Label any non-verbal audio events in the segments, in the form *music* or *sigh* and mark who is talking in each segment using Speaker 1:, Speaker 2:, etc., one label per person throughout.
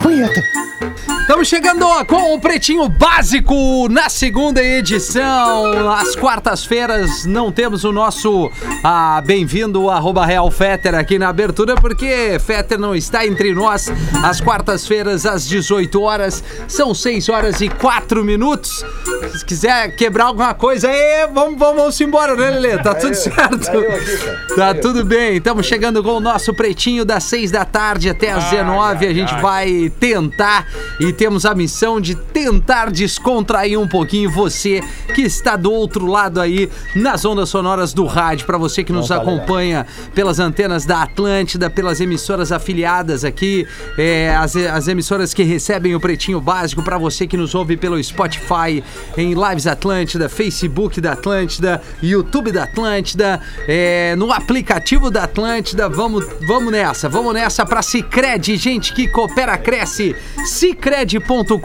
Speaker 1: Punheta.
Speaker 2: Estamos chegando com o Pretinho Básico na segunda edição. Às quartas-feiras não temos o nosso ah, bem-vindo, arroba Real Fetter aqui na abertura, porque Fetter não está entre nós. Às quartas-feiras, às 18 horas, são 6 horas e 4 minutos. Se quiser quebrar alguma coisa aí, vamos, vamos, vamos embora, né, Lelê? Tá tudo certo. Tá tudo bem. Estamos chegando com o nosso Pretinho das 6 da tarde até às 19. A gente vai tentar e temos a missão de tentar descontrair um pouquinho você que está do outro lado aí nas ondas sonoras do rádio, para você que nos acompanha pelas antenas da Atlântida, pelas emissoras afiliadas aqui, é, as, as emissoras que recebem o Pretinho Básico, para você que nos ouve pelo Spotify, em Lives Atlântida, Facebook da Atlântida, YouTube da Atlântida, é, no aplicativo da Atlântida. Vamos, vamos nessa, vamos nessa para Cicred, gente que coopera, cresce. Cicred.com.br.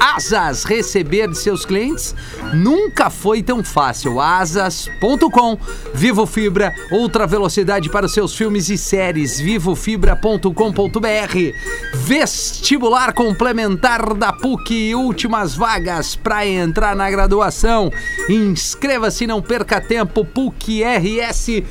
Speaker 2: Asas, receber de seus clientes nunca foi tão fácil. Asas.com. Vivo Fibra, outra velocidade para os seus filmes e séries. Vivofibra.com.br. Vestibular complementar da PUC. Últimas vagas para entrar na graduação. Inscreva-se, não perca tempo. PUC RS.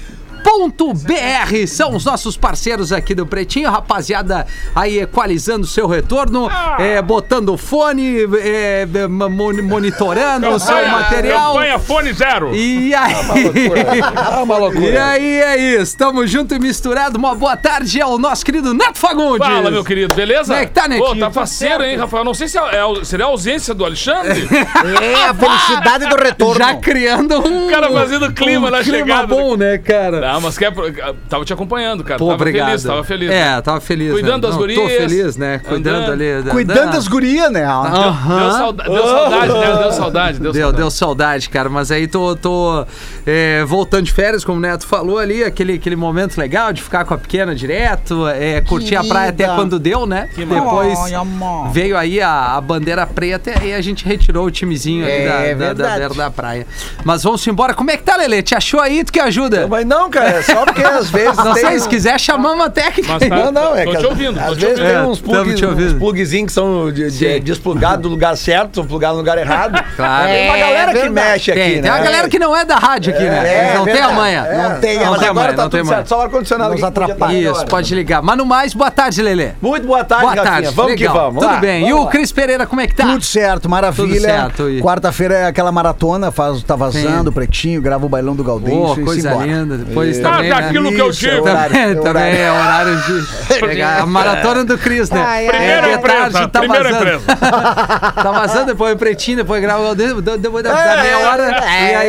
Speaker 2: Ponto .br são os nossos parceiros aqui do Pretinho, rapaziada aí equalizando seu retorno, é, botando fone, é, mon- monitorando o seu material.
Speaker 3: Campanha Fone Zero.
Speaker 2: E aí?
Speaker 4: Ah, uma loucura.
Speaker 2: E aí é isso, tamo junto e misturado. Uma boa tarde ao nosso querido Neto Fagundes.
Speaker 3: Fala, meu querido, beleza?
Speaker 2: Como é que tá, Netinho?
Speaker 3: Pô, tá
Speaker 2: certo?
Speaker 3: hein, Rafael? Não sei se é, é- seria a ausência do Alexandre. *laughs*
Speaker 4: É a felicidade do retorno.
Speaker 2: Já criando um.
Speaker 3: O cara fazendo clima
Speaker 2: um
Speaker 3: na
Speaker 2: clima
Speaker 3: chegada.
Speaker 2: bom, né, cara?
Speaker 3: Não, mas quer, tava te acompanhando, cara.
Speaker 2: Pô,
Speaker 3: tava
Speaker 2: obrigado.
Speaker 3: feliz, tava feliz.
Speaker 2: É, tava feliz.
Speaker 3: Cuidando
Speaker 2: né?
Speaker 3: das
Speaker 2: Não, Tô
Speaker 3: gurias,
Speaker 2: feliz, né? Cuidando
Speaker 3: andando.
Speaker 2: ali. da-
Speaker 4: Cuidando
Speaker 2: da-
Speaker 4: das gurias, né?
Speaker 3: Deu,
Speaker 2: Aham.
Speaker 3: sauda- deu saudade, né? Deu saudade, deu,
Speaker 2: Deu,
Speaker 3: saudade.
Speaker 2: deu saudade, cara. Mas aí tô, tô é, voltando de férias, como o Neto falou ali, aquele, aquele momento legal de ficar com a pequena direto, é, curtir a praia até quando deu, né? Depois
Speaker 4: Ai, amor.
Speaker 2: veio aí a, a bandeira preta e a gente retirou o timezinho ali
Speaker 4: É,
Speaker 2: da, da, da, da, da praia. Mas vamos embora. Como é que tá, Lelê? Te achou aí? Tu que ajuda?
Speaker 4: Mas não, cara, é só porque às vezes
Speaker 2: Não sei, se quiser chamar uma técnica.
Speaker 3: Mas tá-
Speaker 4: Não, não, é
Speaker 3: tô
Speaker 4: que
Speaker 3: te
Speaker 4: às-
Speaker 3: ouvindo, tô
Speaker 4: às
Speaker 3: te
Speaker 4: vezes
Speaker 3: ouvindo.
Speaker 4: tem uns,
Speaker 2: É, tamo
Speaker 4: plugs,
Speaker 2: te
Speaker 4: uns plugzinhos que são de, de, desplugados do lugar certo, plugados no lugar errado. *laughs*
Speaker 2: Claro.
Speaker 4: Tem uma
Speaker 2: É
Speaker 4: galera que
Speaker 2: verdade.
Speaker 4: mexe aqui,
Speaker 2: Tem,
Speaker 4: né?
Speaker 2: tem uma galera que não é da rádio aqui, né?
Speaker 4: É,
Speaker 2: Eles não tem a manha.
Speaker 4: Não tem,
Speaker 2: não
Speaker 4: mas
Speaker 2: tem
Speaker 4: agora tá tudo certo. Só o ar-condicionado
Speaker 5: Nos
Speaker 4: que
Speaker 5: atrapalha.
Speaker 2: Isso, pode ligar. Mas no mais, boa tarde, Lelê.
Speaker 4: Muito boa tarde,
Speaker 2: Boa tarde.
Speaker 4: Vamos
Speaker 2: Legal.
Speaker 4: que vamos.
Speaker 2: Tudo bem. E o. Cris Pereira, como é que tá?
Speaker 5: Tudo certo, maravilha.
Speaker 2: Tudo certo,
Speaker 5: Quarta-feira é aquela maratona, faz, tá vazando, pretinho, grava o bailão do Gaudêncio
Speaker 2: Pô,
Speaker 5: e
Speaker 2: coisa linda. Depois
Speaker 4: Isso.
Speaker 2: também,
Speaker 3: Ah,
Speaker 2: né?
Speaker 3: que eu
Speaker 5: é
Speaker 3: digo.
Speaker 5: horário,
Speaker 2: Também,
Speaker 5: é
Speaker 2: também
Speaker 5: horário.
Speaker 2: é horário de pegar a maratona do Cris, né?
Speaker 3: Primeira
Speaker 2: É,
Speaker 3: empresa,
Speaker 2: tarde, tá
Speaker 3: primeira
Speaker 2: vazando.
Speaker 3: empresa. *laughs*
Speaker 2: Tá vazando, depois o pretinho, depois grava o depois da, da meia hora.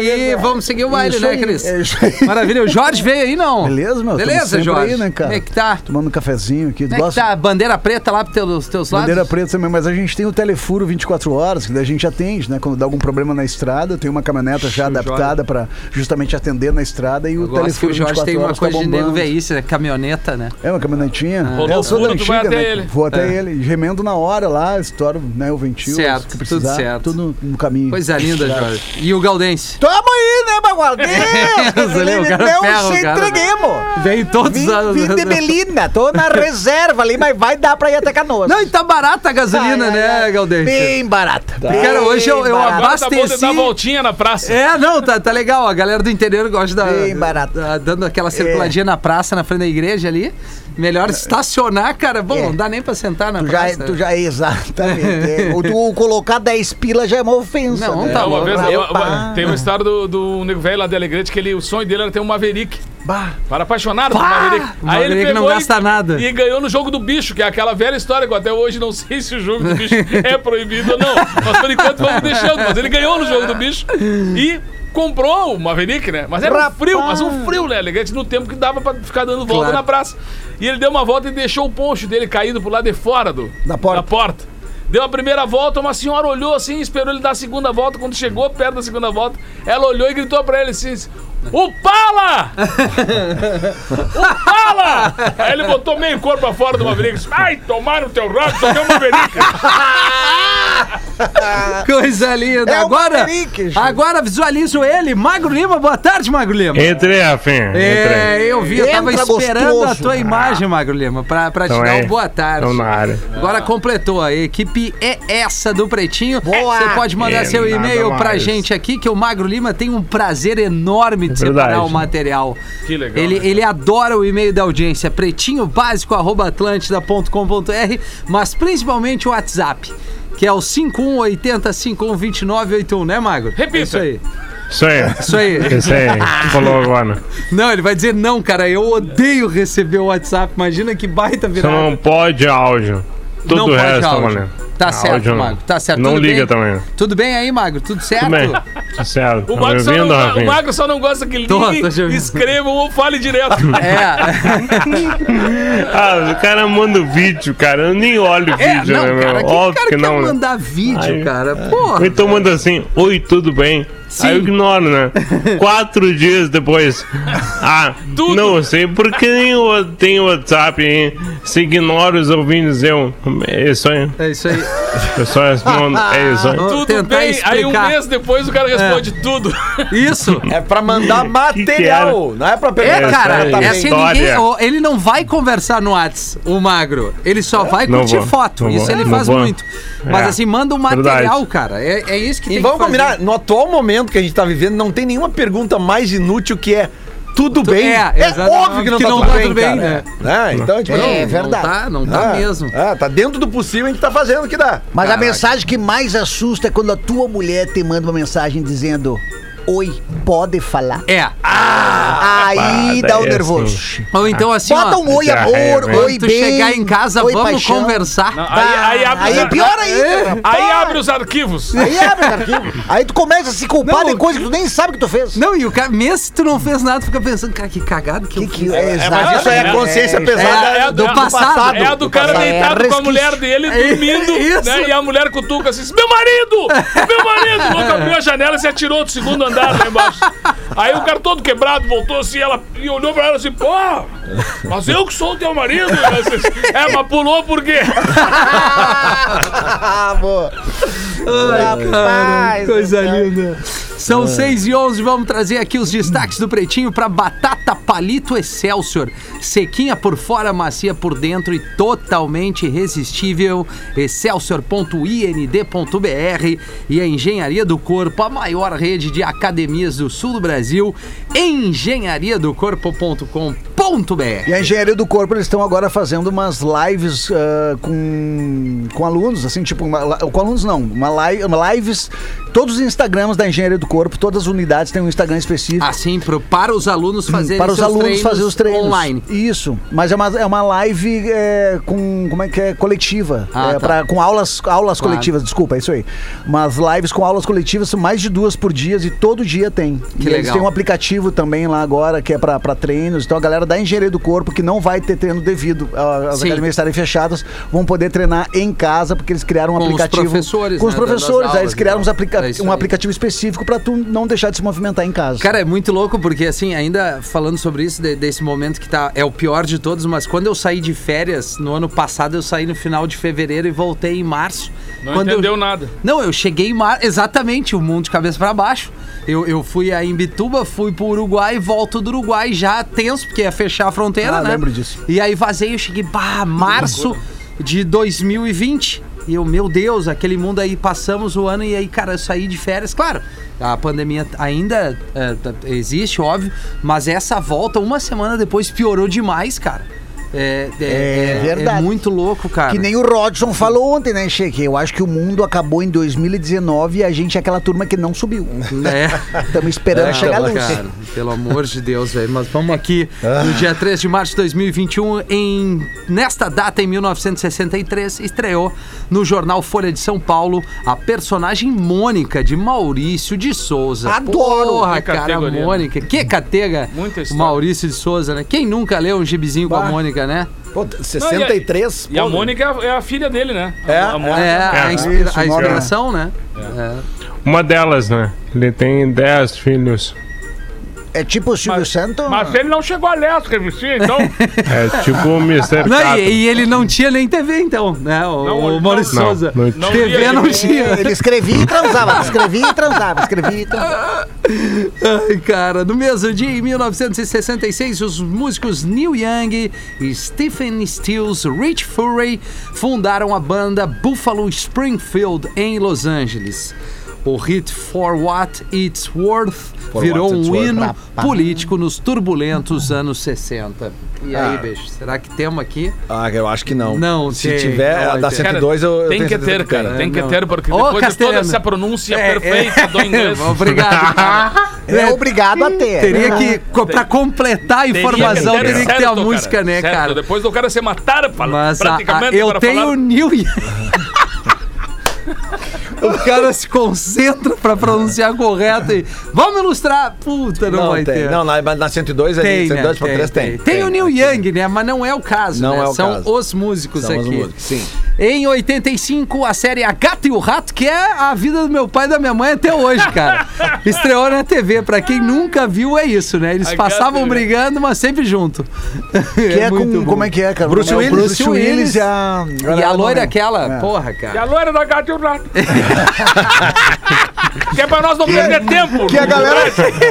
Speaker 2: e aí vamos seguir o baile, né, Cris?
Speaker 5: é.
Speaker 2: Maravilha. O Jorge veio aí, não?
Speaker 5: Beleza, meu?
Speaker 2: Beleza, Jorge?
Speaker 5: aí, né, cara?
Speaker 2: Como é que tá?
Speaker 5: Tomando um cafezinho aqui.
Speaker 2: Como é que tá? Bandeira preta lá pros teus, teus lados?
Speaker 5: Bandeira preta também, mas a gente tem o telefuro 24 horas, que daí a gente atende, né? Quando dá algum problema na estrada, tem uma caminhoneta já adaptada pra justamente atender na estrada e o
Speaker 2: Eu
Speaker 5: telefone
Speaker 2: Jorge
Speaker 5: 24
Speaker 2: tem uma
Speaker 5: horas
Speaker 2: coisa
Speaker 5: tá
Speaker 2: de nego veíce, né? Caminhoneta, né?
Speaker 5: É uma caminhonetinha.
Speaker 3: Rolou
Speaker 5: É, eu sou da antiga,
Speaker 3: até
Speaker 5: né?
Speaker 3: ele.
Speaker 5: Vou até
Speaker 2: É.
Speaker 5: ele. Gemendo na hora lá, estouro né, o ventil.
Speaker 2: Certo,
Speaker 5: se
Speaker 2: tudo
Speaker 5: precisar,
Speaker 2: certo.
Speaker 5: Tudo no caminho.
Speaker 2: Coisa linda, Jorge. E o Galdense?
Speaker 4: Tamo aí, né, Bagualdinho? *laughs*
Speaker 2: o cara ferra o
Speaker 4: Não se
Speaker 2: cara.
Speaker 4: entreguemos.
Speaker 2: Vem todos
Speaker 4: Vim,
Speaker 2: os
Speaker 4: vim de Belina, tô na *laughs* reserva ali, mas vai dar pra ir até Canoas.
Speaker 2: Não, e tá barata a gasolina,
Speaker 4: Ai, ai,
Speaker 2: né. Galdense?
Speaker 4: Bem barata.
Speaker 2: Cara, hoje eu- eu
Speaker 4: barata.
Speaker 3: Agora tá bom de
Speaker 2: Abasteci.
Speaker 3: dar voltinha na praça.
Speaker 2: É, não, tá, tá legal. A galera do interior gosta da,
Speaker 4: Bem barato.
Speaker 2: Da- dando aquela circuladinha na praça, na frente da igreja ali. Melhor estacionar, cara. Bom,
Speaker 4: É.
Speaker 2: não dá nem pra sentar na
Speaker 4: Tu já,
Speaker 2: praça.
Speaker 4: tu já, exatamente. *laughs* É, ou tu colocar 10 pila já é uma ofensa.
Speaker 2: Não,
Speaker 4: né?
Speaker 2: tá
Speaker 3: É, uma vez, uma- uma- tem uma história do, do nego velho lá de Alegrete que ele, o sonho dele era ter um Maverick.
Speaker 4: Bah.
Speaker 3: Para apaixonado por
Speaker 2: Pá!
Speaker 3: Maverick.
Speaker 2: O Maverick não
Speaker 3: pegou
Speaker 2: gasta
Speaker 3: e,
Speaker 2: nada.
Speaker 3: E ganhou no jogo do bicho, que é aquela velha história que eu até hoje não *laughs* sei se o jogo do bicho é proibido ou não. Mas por enquanto vamos deixando. Mas ele ganhou no jogo do bicho e comprou o Maverick, né? Mas era um frio, mas um frio, né? Elegante no tempo que dava pra ficar dando volta
Speaker 2: Claro.
Speaker 3: na praça. E ele deu uma volta e deixou o poncho dele caído pro lado de fora do,
Speaker 5: Da porta.
Speaker 3: Deu a primeira volta, uma senhora olhou assim, esperou ele dar a segunda volta. Quando chegou perto da segunda volta, ela olhou e gritou pra ele assim: O Pala! *laughs* o Pala! Aí ele botou meio corpo pra fora do Maverick. Ai, tomaram teu rabo, toquei o Maverick. *laughs* *laughs*
Speaker 2: Coisa linda.
Speaker 4: É
Speaker 2: agora, agora visualizo ele. Magro Lima, boa tarde, Magro Lima.
Speaker 6: Entrei, Rafinha.
Speaker 2: É,
Speaker 6: Entrei.
Speaker 2: eu vi, eu tava
Speaker 4: Entra
Speaker 2: esperando a
Speaker 4: gostoso.
Speaker 2: tua imagem, Magro Lima, pra, pra te
Speaker 6: Então
Speaker 2: dar
Speaker 6: é.
Speaker 2: um boa tarde.
Speaker 6: Estão na área.
Speaker 2: Agora completou, a equipe é essa do Pretinho.
Speaker 4: Boa.
Speaker 2: Você pode mandar
Speaker 6: É,
Speaker 2: seu e-mail pra
Speaker 6: mais.
Speaker 2: gente aqui, que o Magro Lima tem um prazer enorme de
Speaker 6: É verdade.
Speaker 2: separar o material.
Speaker 3: Que legal,
Speaker 2: Ele,
Speaker 3: né?
Speaker 2: ele adora o e-mail da audiência, pretinhobásico.atlântida.com.br, mas principalmente o WhatsApp, que é o 5180512981, né, Magro?
Speaker 3: Repita.
Speaker 2: É isso aí.
Speaker 6: Isso aí.
Speaker 2: Isso aí.
Speaker 6: Isso aí. *laughs* Falou agora.
Speaker 2: Não, ele vai dizer não, cara. Eu odeio receber o WhatsApp. Imagina que baita
Speaker 6: Você
Speaker 2: virada.
Speaker 6: não pode áudio. Tudo
Speaker 2: Não
Speaker 6: o
Speaker 2: pode
Speaker 6: resto
Speaker 2: áudio.
Speaker 6: valendo.
Speaker 2: Tá certo,
Speaker 6: Áudio não.
Speaker 2: Magro. Tá certo.
Speaker 6: Não
Speaker 2: Tudo
Speaker 6: liga
Speaker 2: bem?
Speaker 6: também.
Speaker 2: Tudo bem aí, Magro? Tudo certo?
Speaker 6: Tudo bem. Tudo certo.
Speaker 3: O
Speaker 6: Tá
Speaker 3: Magro, não, o? Magro só não gosta que
Speaker 2: Tô,
Speaker 3: ligue,
Speaker 2: tô te ouvindo.
Speaker 3: escreva ou fale direto. *laughs*
Speaker 2: É.
Speaker 6: Ah, o cara manda o vídeo, cara. Eu nem olho o
Speaker 2: É,
Speaker 6: vídeo,
Speaker 2: não,
Speaker 6: né, meu?
Speaker 2: cara, que
Speaker 6: Óbvio
Speaker 2: cara
Speaker 6: que
Speaker 2: quer
Speaker 6: não, né?
Speaker 2: mandar vídeo,
Speaker 6: Ai.
Speaker 2: cara?
Speaker 6: Ou
Speaker 2: Porra.
Speaker 6: então manda assim, oi, tudo bem?
Speaker 2: Sim.
Speaker 6: Aí eu ignoro, né? *laughs* Quatro dias depois. Ah,
Speaker 3: Tudo.
Speaker 6: não sei porque tenho WhatsApp, hein? Se ignora os ouvintes, eu. É isso aí.
Speaker 2: É isso aí. *laughs*
Speaker 6: Eu só respondo, é isso aí.
Speaker 3: Tudo
Speaker 2: tentar
Speaker 3: bem, aí um
Speaker 2: explicar.
Speaker 3: mês depois o cara responde tudo. *laughs*
Speaker 2: Isso.
Speaker 7: É pra mandar material, não é pra
Speaker 2: É,
Speaker 7: perguntar.
Speaker 2: cara,
Speaker 6: Essa
Speaker 2: é
Speaker 6: é
Speaker 2: assim, ninguém, ele não vai conversar no Whats, o magro. Ele só vai
Speaker 6: Não
Speaker 2: curtir
Speaker 6: vou,
Speaker 2: foto.
Speaker 6: não
Speaker 2: Isso
Speaker 6: vou,
Speaker 2: ele
Speaker 6: não
Speaker 2: faz
Speaker 6: vou.
Speaker 2: muito. Mas
Speaker 6: É,
Speaker 2: assim, manda um material,
Speaker 6: verdade.
Speaker 2: cara. É, é isso que
Speaker 7: E
Speaker 2: tem
Speaker 7: vamos
Speaker 2: que fazer.
Speaker 7: combinar, no atual momento que a gente tá vivendo, não tem nenhuma pergunta mais inútil que é tudo bem?
Speaker 2: é,
Speaker 7: é óbvio que não,
Speaker 2: que
Speaker 7: tá,
Speaker 2: não
Speaker 7: tudo
Speaker 2: tá
Speaker 7: bem,
Speaker 2: tudo bem.
Speaker 7: Né? Então, tipo,
Speaker 2: Não,
Speaker 4: É
Speaker 7: não,
Speaker 4: verdade.
Speaker 2: Não tá, não tá
Speaker 7: ah,
Speaker 2: mesmo.
Speaker 7: ah, tá dentro do possível, a gente tá fazendo o que dá.
Speaker 4: Mas a
Speaker 2: Caraca.
Speaker 4: mensagem que mais assusta é quando a tua mulher te manda uma mensagem dizendo: Oi, pode falar?
Speaker 2: É.
Speaker 4: Aí
Speaker 6: Ah,
Speaker 4: dá o
Speaker 6: é
Speaker 4: nervoso.
Speaker 2: Ou então assim,
Speaker 4: Bota
Speaker 2: ó.
Speaker 4: um oi, amor,
Speaker 6: é,
Speaker 4: oi,
Speaker 2: Quando tu
Speaker 4: bem.
Speaker 2: chegar em casa,
Speaker 4: oi,
Speaker 2: vamos
Speaker 4: paixão.
Speaker 2: conversar.
Speaker 3: Não, aí, aí abre
Speaker 4: Aí
Speaker 3: os
Speaker 4: é pior ainda.
Speaker 3: Aí abre os arquivos.
Speaker 4: Aí abre, arquivo. Aí tu começa a se culpar
Speaker 2: Não,
Speaker 4: de coisa que tu nem sabe que tu fez.
Speaker 2: Não, e o cara, mesmo se tu não fez nada, tu fica pensando, cara, que cagado que,
Speaker 4: Que
Speaker 2: eu
Speaker 4: que
Speaker 2: fiz.
Speaker 4: é,
Speaker 7: É, mas isso aí é consciência pesada
Speaker 2: é,
Speaker 7: é,
Speaker 2: do passado.
Speaker 3: É a do cara
Speaker 4: passado.
Speaker 3: deitado
Speaker 4: É
Speaker 3: com a mulher dele, dormindo,
Speaker 2: Isso.
Speaker 3: né? E a mulher cutuca assim, meu marido! Meu marido! *laughs* O louco abriu a janela e se atirou do segundo andar lá embaixo. Aí o cara todo quebrado voltou assim, ela e olhou pra ela assim, pô, mas eu que sou o teu marido? Ela disse, é, mas pulou por quê? *laughs*
Speaker 4: Rapaz,
Speaker 2: Coisa linda. São 6 e 11, vamos trazer aqui os destaques do Pretinho para batata palito Excelsior. Sequinha por fora, macia por dentro e totalmente irresistível. Excelsior.ind.br e a Engenharia do Corpo, a maior rede de academias do sul do Brasil, engenhariadocorpo.com.br.
Speaker 5: E a engenharia do corpo, eles estão agora fazendo umas lives ah, com, com alunos, assim, tipo, uma, com alunos não, uma live, uma lives, todos os Instagrams da engenharia do corpo, todas as unidades têm um Instagram específico.
Speaker 2: Assim, pro, para os alunos fazerem
Speaker 5: para os
Speaker 2: seus
Speaker 5: alunos
Speaker 2: treinos
Speaker 5: fazer os treinos
Speaker 2: online.
Speaker 5: Isso, mas é uma, é uma live é, com como é que é coletiva,
Speaker 2: Ah,
Speaker 5: é,
Speaker 2: tá.
Speaker 5: pra- com aulas aulas
Speaker 2: Claro.
Speaker 5: coletivas, desculpa, é isso aí. Mas lives com aulas coletivas são mais de duas por dia e todo dia tem. e eles
Speaker 2: legal.
Speaker 5: têm um aplicativo também lá agora que é pra treinos. Então a galera da engenharia do corpo que não vai ter treino devido as
Speaker 2: Sim.
Speaker 5: academias estarem fechadas vão poder treinar em casa porque eles criaram um
Speaker 2: Com os
Speaker 5: aplicativo
Speaker 2: professores,
Speaker 5: com os
Speaker 2: né,
Speaker 5: professores. aí eles
Speaker 2: e
Speaker 5: criaram uns aplica-
Speaker 2: Isso
Speaker 5: um
Speaker 2: aí.
Speaker 5: aplicativo específico pra tu não deixar de se movimentar em casa.
Speaker 2: Cara, é muito louco porque, assim, ainda falando sobre isso, de- desse momento que tá, é o pior de todos, mas quando eu saí de férias, no ano passado, eu saí no final de fevereiro e voltei em março.
Speaker 3: Não
Speaker 2: quando
Speaker 3: entendeu
Speaker 2: eu,
Speaker 3: nada.
Speaker 2: Não, eu cheguei em março, exatamente, o mundo de cabeça pra baixo. Eu, eu fui a Imbituba, fui pro Uruguai, volto do Uruguai já tenso, porque ia fechar a fronteira,
Speaker 5: Ah,
Speaker 2: né?
Speaker 5: lembro disso.
Speaker 2: E aí vazei, eu cheguei, bah, março de 2020. E eu, meu Deus, aquele mundo aí, passamos o ano e aí, cara, eu saí de férias. Claro, a pandemia ainda é, existe, óbvio, mas essa volta, uma semana depois, piorou demais, cara. É,
Speaker 4: É verdade.
Speaker 2: É muito louco, cara.
Speaker 4: Que nem o Rodson falou ontem, né, Cheque? Eu acho que o mundo acabou em 2019 e a gente é aquela turma que não subiu. *laughs*
Speaker 2: É.
Speaker 4: Estamos esperando chegar a luz.
Speaker 2: Cara, pelo amor de Deus, velho. Mas vamos aqui no dia 3 de março de 2021, em nesta data em 1963, estreou no jornal Folha de São Paulo a personagem Mônica de Maurício de Souza.
Speaker 4: Adoro!
Speaker 2: Porra,
Speaker 3: Que
Speaker 2: cara,
Speaker 3: categoria, né?
Speaker 2: Mônica. Que catega.
Speaker 3: Muita história.
Speaker 2: Maurício de Souza, né? Quem nunca leu um gibizinho com a
Speaker 7: Bah.
Speaker 2: Mônica, né?
Speaker 7: Pô, 63.
Speaker 3: E a
Speaker 7: pô,
Speaker 3: Mônica é a, é a filha dele, né?
Speaker 7: É,
Speaker 3: a, a Mônica.
Speaker 2: É, a,
Speaker 6: É,
Speaker 2: inspira-
Speaker 5: isso,
Speaker 2: a inspiração, né?
Speaker 6: Uma delas, né? Ele tem 10 filhos.
Speaker 4: É tipo o Silvio
Speaker 3: Mas,
Speaker 4: Santos?
Speaker 3: mas ele não chegou a ler as revistinhas, então. *laughs*
Speaker 6: É tipo o Mr.
Speaker 2: Não, e, e ele não tinha nem TV, então, né? O,
Speaker 3: Não,
Speaker 2: o
Speaker 3: não,
Speaker 2: Maurício
Speaker 6: não,
Speaker 2: Souza.
Speaker 6: não
Speaker 3: tinha.
Speaker 2: TV não
Speaker 3: Não
Speaker 2: tinha.
Speaker 4: Ele escrevia e transava, escrevia e transava, escrevia e transava.
Speaker 2: Ai, cara, no mesmo dia, em 1966, os músicos Neil Young e Stephen Stills Rich Fury fundaram a banda Buffalo Springfield em Los Angeles. O hit For What It's Worth virou
Speaker 8: What It's
Speaker 2: um
Speaker 8: Worth.
Speaker 2: hino político nos turbulentos anos 60. E aí,
Speaker 8: Ah.
Speaker 2: beijo, será que temos aqui?
Speaker 8: Ah, eu acho que não.
Speaker 2: Não
Speaker 8: Se
Speaker 2: tem,
Speaker 8: tiver
Speaker 2: não
Speaker 8: a da
Speaker 2: tem.
Speaker 8: 102, eu, eu
Speaker 3: tem
Speaker 8: tenho
Speaker 3: que ter, cara.
Speaker 8: tem.
Speaker 3: Tem que
Speaker 2: não.
Speaker 3: ter, porque
Speaker 2: Ô,
Speaker 3: depois de toda essa pronúncia
Speaker 2: É,
Speaker 3: perfeita do inglês. *laughs*
Speaker 2: Obrigado. cara. *laughs*
Speaker 4: É obrigado a ter.
Speaker 2: Teria que, co- pra completar a informação,
Speaker 3: ter
Speaker 2: teria que ter a música,
Speaker 3: cara,
Speaker 2: né,
Speaker 3: certo.
Speaker 2: cara?
Speaker 3: Depois do cara se matar, fala,
Speaker 2: Mas a- a-
Speaker 3: praticamente
Speaker 2: eu tenho o
Speaker 3: falar.
Speaker 2: New *laughs* O cara se concentra pra pronunciar correto e. Vamos ilustrar? Puta, não,
Speaker 8: Não,
Speaker 2: vai
Speaker 8: tem.
Speaker 2: ter.
Speaker 8: Não, na, na 102 ali,
Speaker 2: tem,
Speaker 8: 102
Speaker 2: né?
Speaker 8: para 3 tem.
Speaker 2: Tem o Neil Young, né? Mas não é o caso,
Speaker 8: Não
Speaker 2: né?
Speaker 8: é o
Speaker 2: São
Speaker 8: caso.
Speaker 2: os músicos
Speaker 8: São os
Speaker 2: aqui.
Speaker 8: músicos, sim.
Speaker 2: Em 85, a série A Gata e o Rato, que é a vida do meu pai e da minha mãe até hoje, cara. *laughs* Estreou na TV. Pra quem nunca viu, é isso, né? Eles
Speaker 3: A
Speaker 2: passavam
Speaker 3: o-
Speaker 2: brigando, mas sempre junto.
Speaker 4: Que é *laughs*
Speaker 2: muito
Speaker 4: com,
Speaker 2: bom.
Speaker 4: como é que é, cara?
Speaker 8: Bruce
Speaker 4: É
Speaker 8: Willis.
Speaker 4: Bruce Willis e a...
Speaker 2: E a loira
Speaker 4: não,
Speaker 2: aquela,
Speaker 4: É.
Speaker 2: porra,
Speaker 3: E a
Speaker 2: cara.
Speaker 3: loira da gata e o rato. *laughs* que é pra nós não perder tempo.
Speaker 4: Que a galera.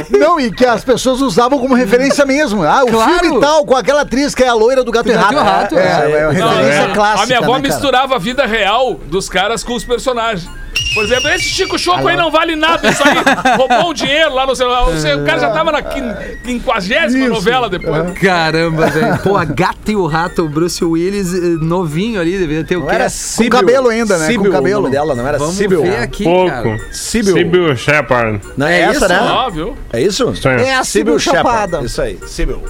Speaker 4: Não, e que as pessoas usavam como referência mesmo. Ah, o
Speaker 2: Claro.
Speaker 4: filme tal, com aquela atriz que é a loira do gato e rato.
Speaker 2: Rato,
Speaker 4: é,
Speaker 2: é.
Speaker 4: é, uma
Speaker 3: Não,
Speaker 4: referência
Speaker 3: é.
Speaker 4: clássica.
Speaker 3: A minha avó
Speaker 4: né,
Speaker 3: misturava a vida real dos caras com os personagens. Por exemplo, esse Chico Choco aí não vale nada. Isso aí *laughs* roubou um dinheiro lá no celular. O cara já tava na quin- quinquagésima novela depois.
Speaker 2: Caramba, velho. Pô, a gata e o rato, o Bruce Willis, eh, novinho ali, deveria ter o
Speaker 8: Não
Speaker 2: quê?
Speaker 8: era
Speaker 4: Com cabelo ainda, né?
Speaker 8: Sibyl,
Speaker 4: Com cabelo.
Speaker 8: o nome dela, não era
Speaker 2: Vamos
Speaker 8: Sibyl.
Speaker 2: ver aqui,
Speaker 6: Pouco.
Speaker 2: cara.
Speaker 8: Sibyl.
Speaker 6: Sibyl Shepard.
Speaker 8: Não é,
Speaker 2: É
Speaker 8: essa,
Speaker 2: isso?
Speaker 8: né?
Speaker 3: Ó, viu?
Speaker 8: É isso?
Speaker 4: É a Sibyl Chapada.
Speaker 8: Isso aí, Sibyl.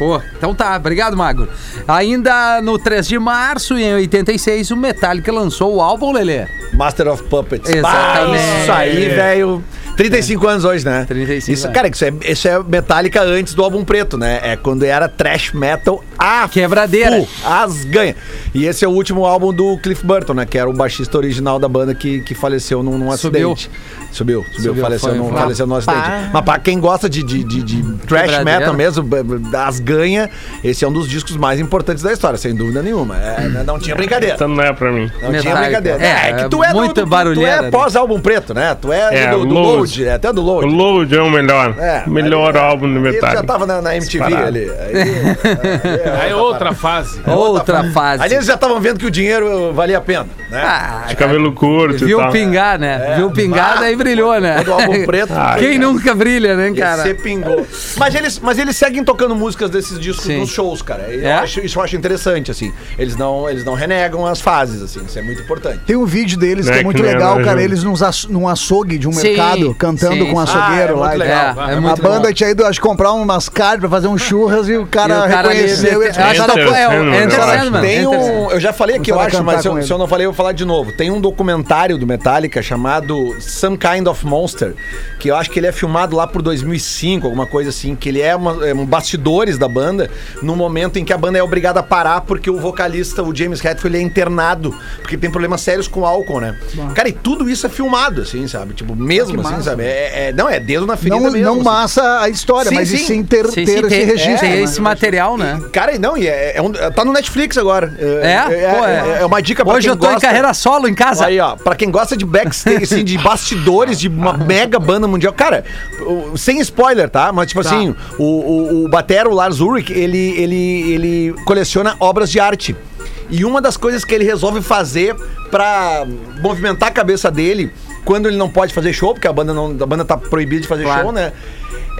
Speaker 2: Pô, então tá, obrigado, Magro. Ainda no 3 de março, em 86, o Metallica lançou o álbum, Lelê.
Speaker 8: Master of Puppets.
Speaker 2: Exatamente.
Speaker 8: Bah, isso aí, velho. 35 anos hoje, né?
Speaker 2: 35
Speaker 8: Isso,
Speaker 2: anos.
Speaker 8: cara, isso é, isso é Metallica antes do álbum preto, né? É quando era trash metal a
Speaker 2: Quebradeira.
Speaker 8: fu, as ganha. E esse é o último álbum do Cliff Burton, né? Que era o baixista original da banda que, que faleceu num, num
Speaker 2: Subiu.
Speaker 8: acidente. Subiu, subiu,
Speaker 2: Subiu,
Speaker 8: faleceu, num, faleceu num acidente. Mas pra quem gosta de, de, de, de trash metal mesmo, as ganha, esse é um dos discos mais importantes da história, sem dúvida nenhuma. É, né, não tinha brincadeira.
Speaker 6: Então não é pra mim.
Speaker 8: Não tinha brincadeira.
Speaker 2: É,
Speaker 8: É, que tu é
Speaker 2: barulheira,
Speaker 8: Tu
Speaker 2: né?
Speaker 8: é pós-álbum preto, né? Tu é,
Speaker 6: É,
Speaker 8: do, do
Speaker 6: Load.
Speaker 8: Load, é, até do
Speaker 6: O
Speaker 8: Load.
Speaker 6: Load é o melhor.
Speaker 8: É,
Speaker 6: melhor álbum do
Speaker 8: Ele já tava na, na MTV
Speaker 6: Disparado.
Speaker 8: ali. Aí, *laughs*
Speaker 3: Aí é outra fase.
Speaker 2: Outra fase.
Speaker 8: ali eles já estavam vendo que o dinheiro valia a pena, né?
Speaker 2: Ah,
Speaker 6: De cabelo curto e
Speaker 2: viu
Speaker 6: tal.
Speaker 2: pingar, né? viu pingar,
Speaker 8: Ah,
Speaker 2: daí brilhou, né?
Speaker 8: Do álbum preto.
Speaker 6: Ah,
Speaker 2: Quem nunca brilha, né, cara?
Speaker 8: Você pingou. Mas eles, mas eles seguem tocando músicas desses discos
Speaker 2: Sim.
Speaker 8: nos shows, cara. Eu
Speaker 2: É?
Speaker 8: acho- isso eu acho interessante, assim. Eles não, eles não renegam as fases, assim. Isso é muito importante.
Speaker 4: Tem um vídeo deles
Speaker 6: Não
Speaker 4: que
Speaker 6: é
Speaker 4: é muito legal, cara.
Speaker 6: né?
Speaker 4: Eles num, aç- num açougue de um
Speaker 2: Sim,
Speaker 4: mercado, cantando
Speaker 2: sim.
Speaker 4: com um açougueiro
Speaker 8: Ah, é
Speaker 4: lá.
Speaker 8: muito
Speaker 4: e
Speaker 8: legal.
Speaker 4: tal.
Speaker 2: É, é
Speaker 4: a banda tinha ido, acho, comprar umas carnes pra fazer um churras e o cara,
Speaker 2: E o cara
Speaker 4: reconheceu. E
Speaker 6: Enter
Speaker 2: tocou- é
Speaker 6: eu.
Speaker 2: Sandman,
Speaker 8: Tem um. Eu já falei aqui, eu acho, mas se eu, se eu não falei, eu vou falar de novo. Tem um documentário do Metallica chamado Some Kind of Monster, que eu acho que ele é filmado lá por 2005, alguma coisa assim, que ele é, uma, é um bastidores da banda, no momento em que a banda é obrigada a parar porque o vocalista, o James Hetfield, ele é internado, porque tem problemas sérios com álcool, né? Cara, e tudo isso é filmado, assim, sabe? Tipo, mesmo assim, sabe? É, é- não, é dedo na ferida
Speaker 4: Não,
Speaker 8: mesmo.
Speaker 4: não
Speaker 8: assim.
Speaker 4: massa a história,
Speaker 8: Sim,
Speaker 4: mas
Speaker 8: sim.
Speaker 4: e sim ter,
Speaker 2: Sim,
Speaker 4: ter
Speaker 2: sim,
Speaker 4: esse
Speaker 2: tem-
Speaker 4: registro.
Speaker 2: tem
Speaker 4: né?
Speaker 2: esse material, né?
Speaker 8: Cara, não, e é, é um- tá no Netflix agora.
Speaker 2: É? Pô,
Speaker 8: é, é uma dica pra
Speaker 2: Hoje
Speaker 8: quem
Speaker 2: eu tô em
Speaker 8: gosta.
Speaker 2: carreira solo em casa.
Speaker 8: Aí, ó, pra quem gosta de backstage, assim, de bastidores de uma *laughs* mega banda mundial. Cara, sem spoiler, tá? Mas, tipo
Speaker 2: Tá.
Speaker 8: assim, o, o, o batero, o Lars Ulrich, ele, ele, ele coleciona obras de arte. E uma das coisas que ele resolve fazer pra movimentar a cabeça dele, quando ele não pode fazer show, porque a banda, não, a banda tá proibida de fazer
Speaker 2: Claro.
Speaker 8: show, né?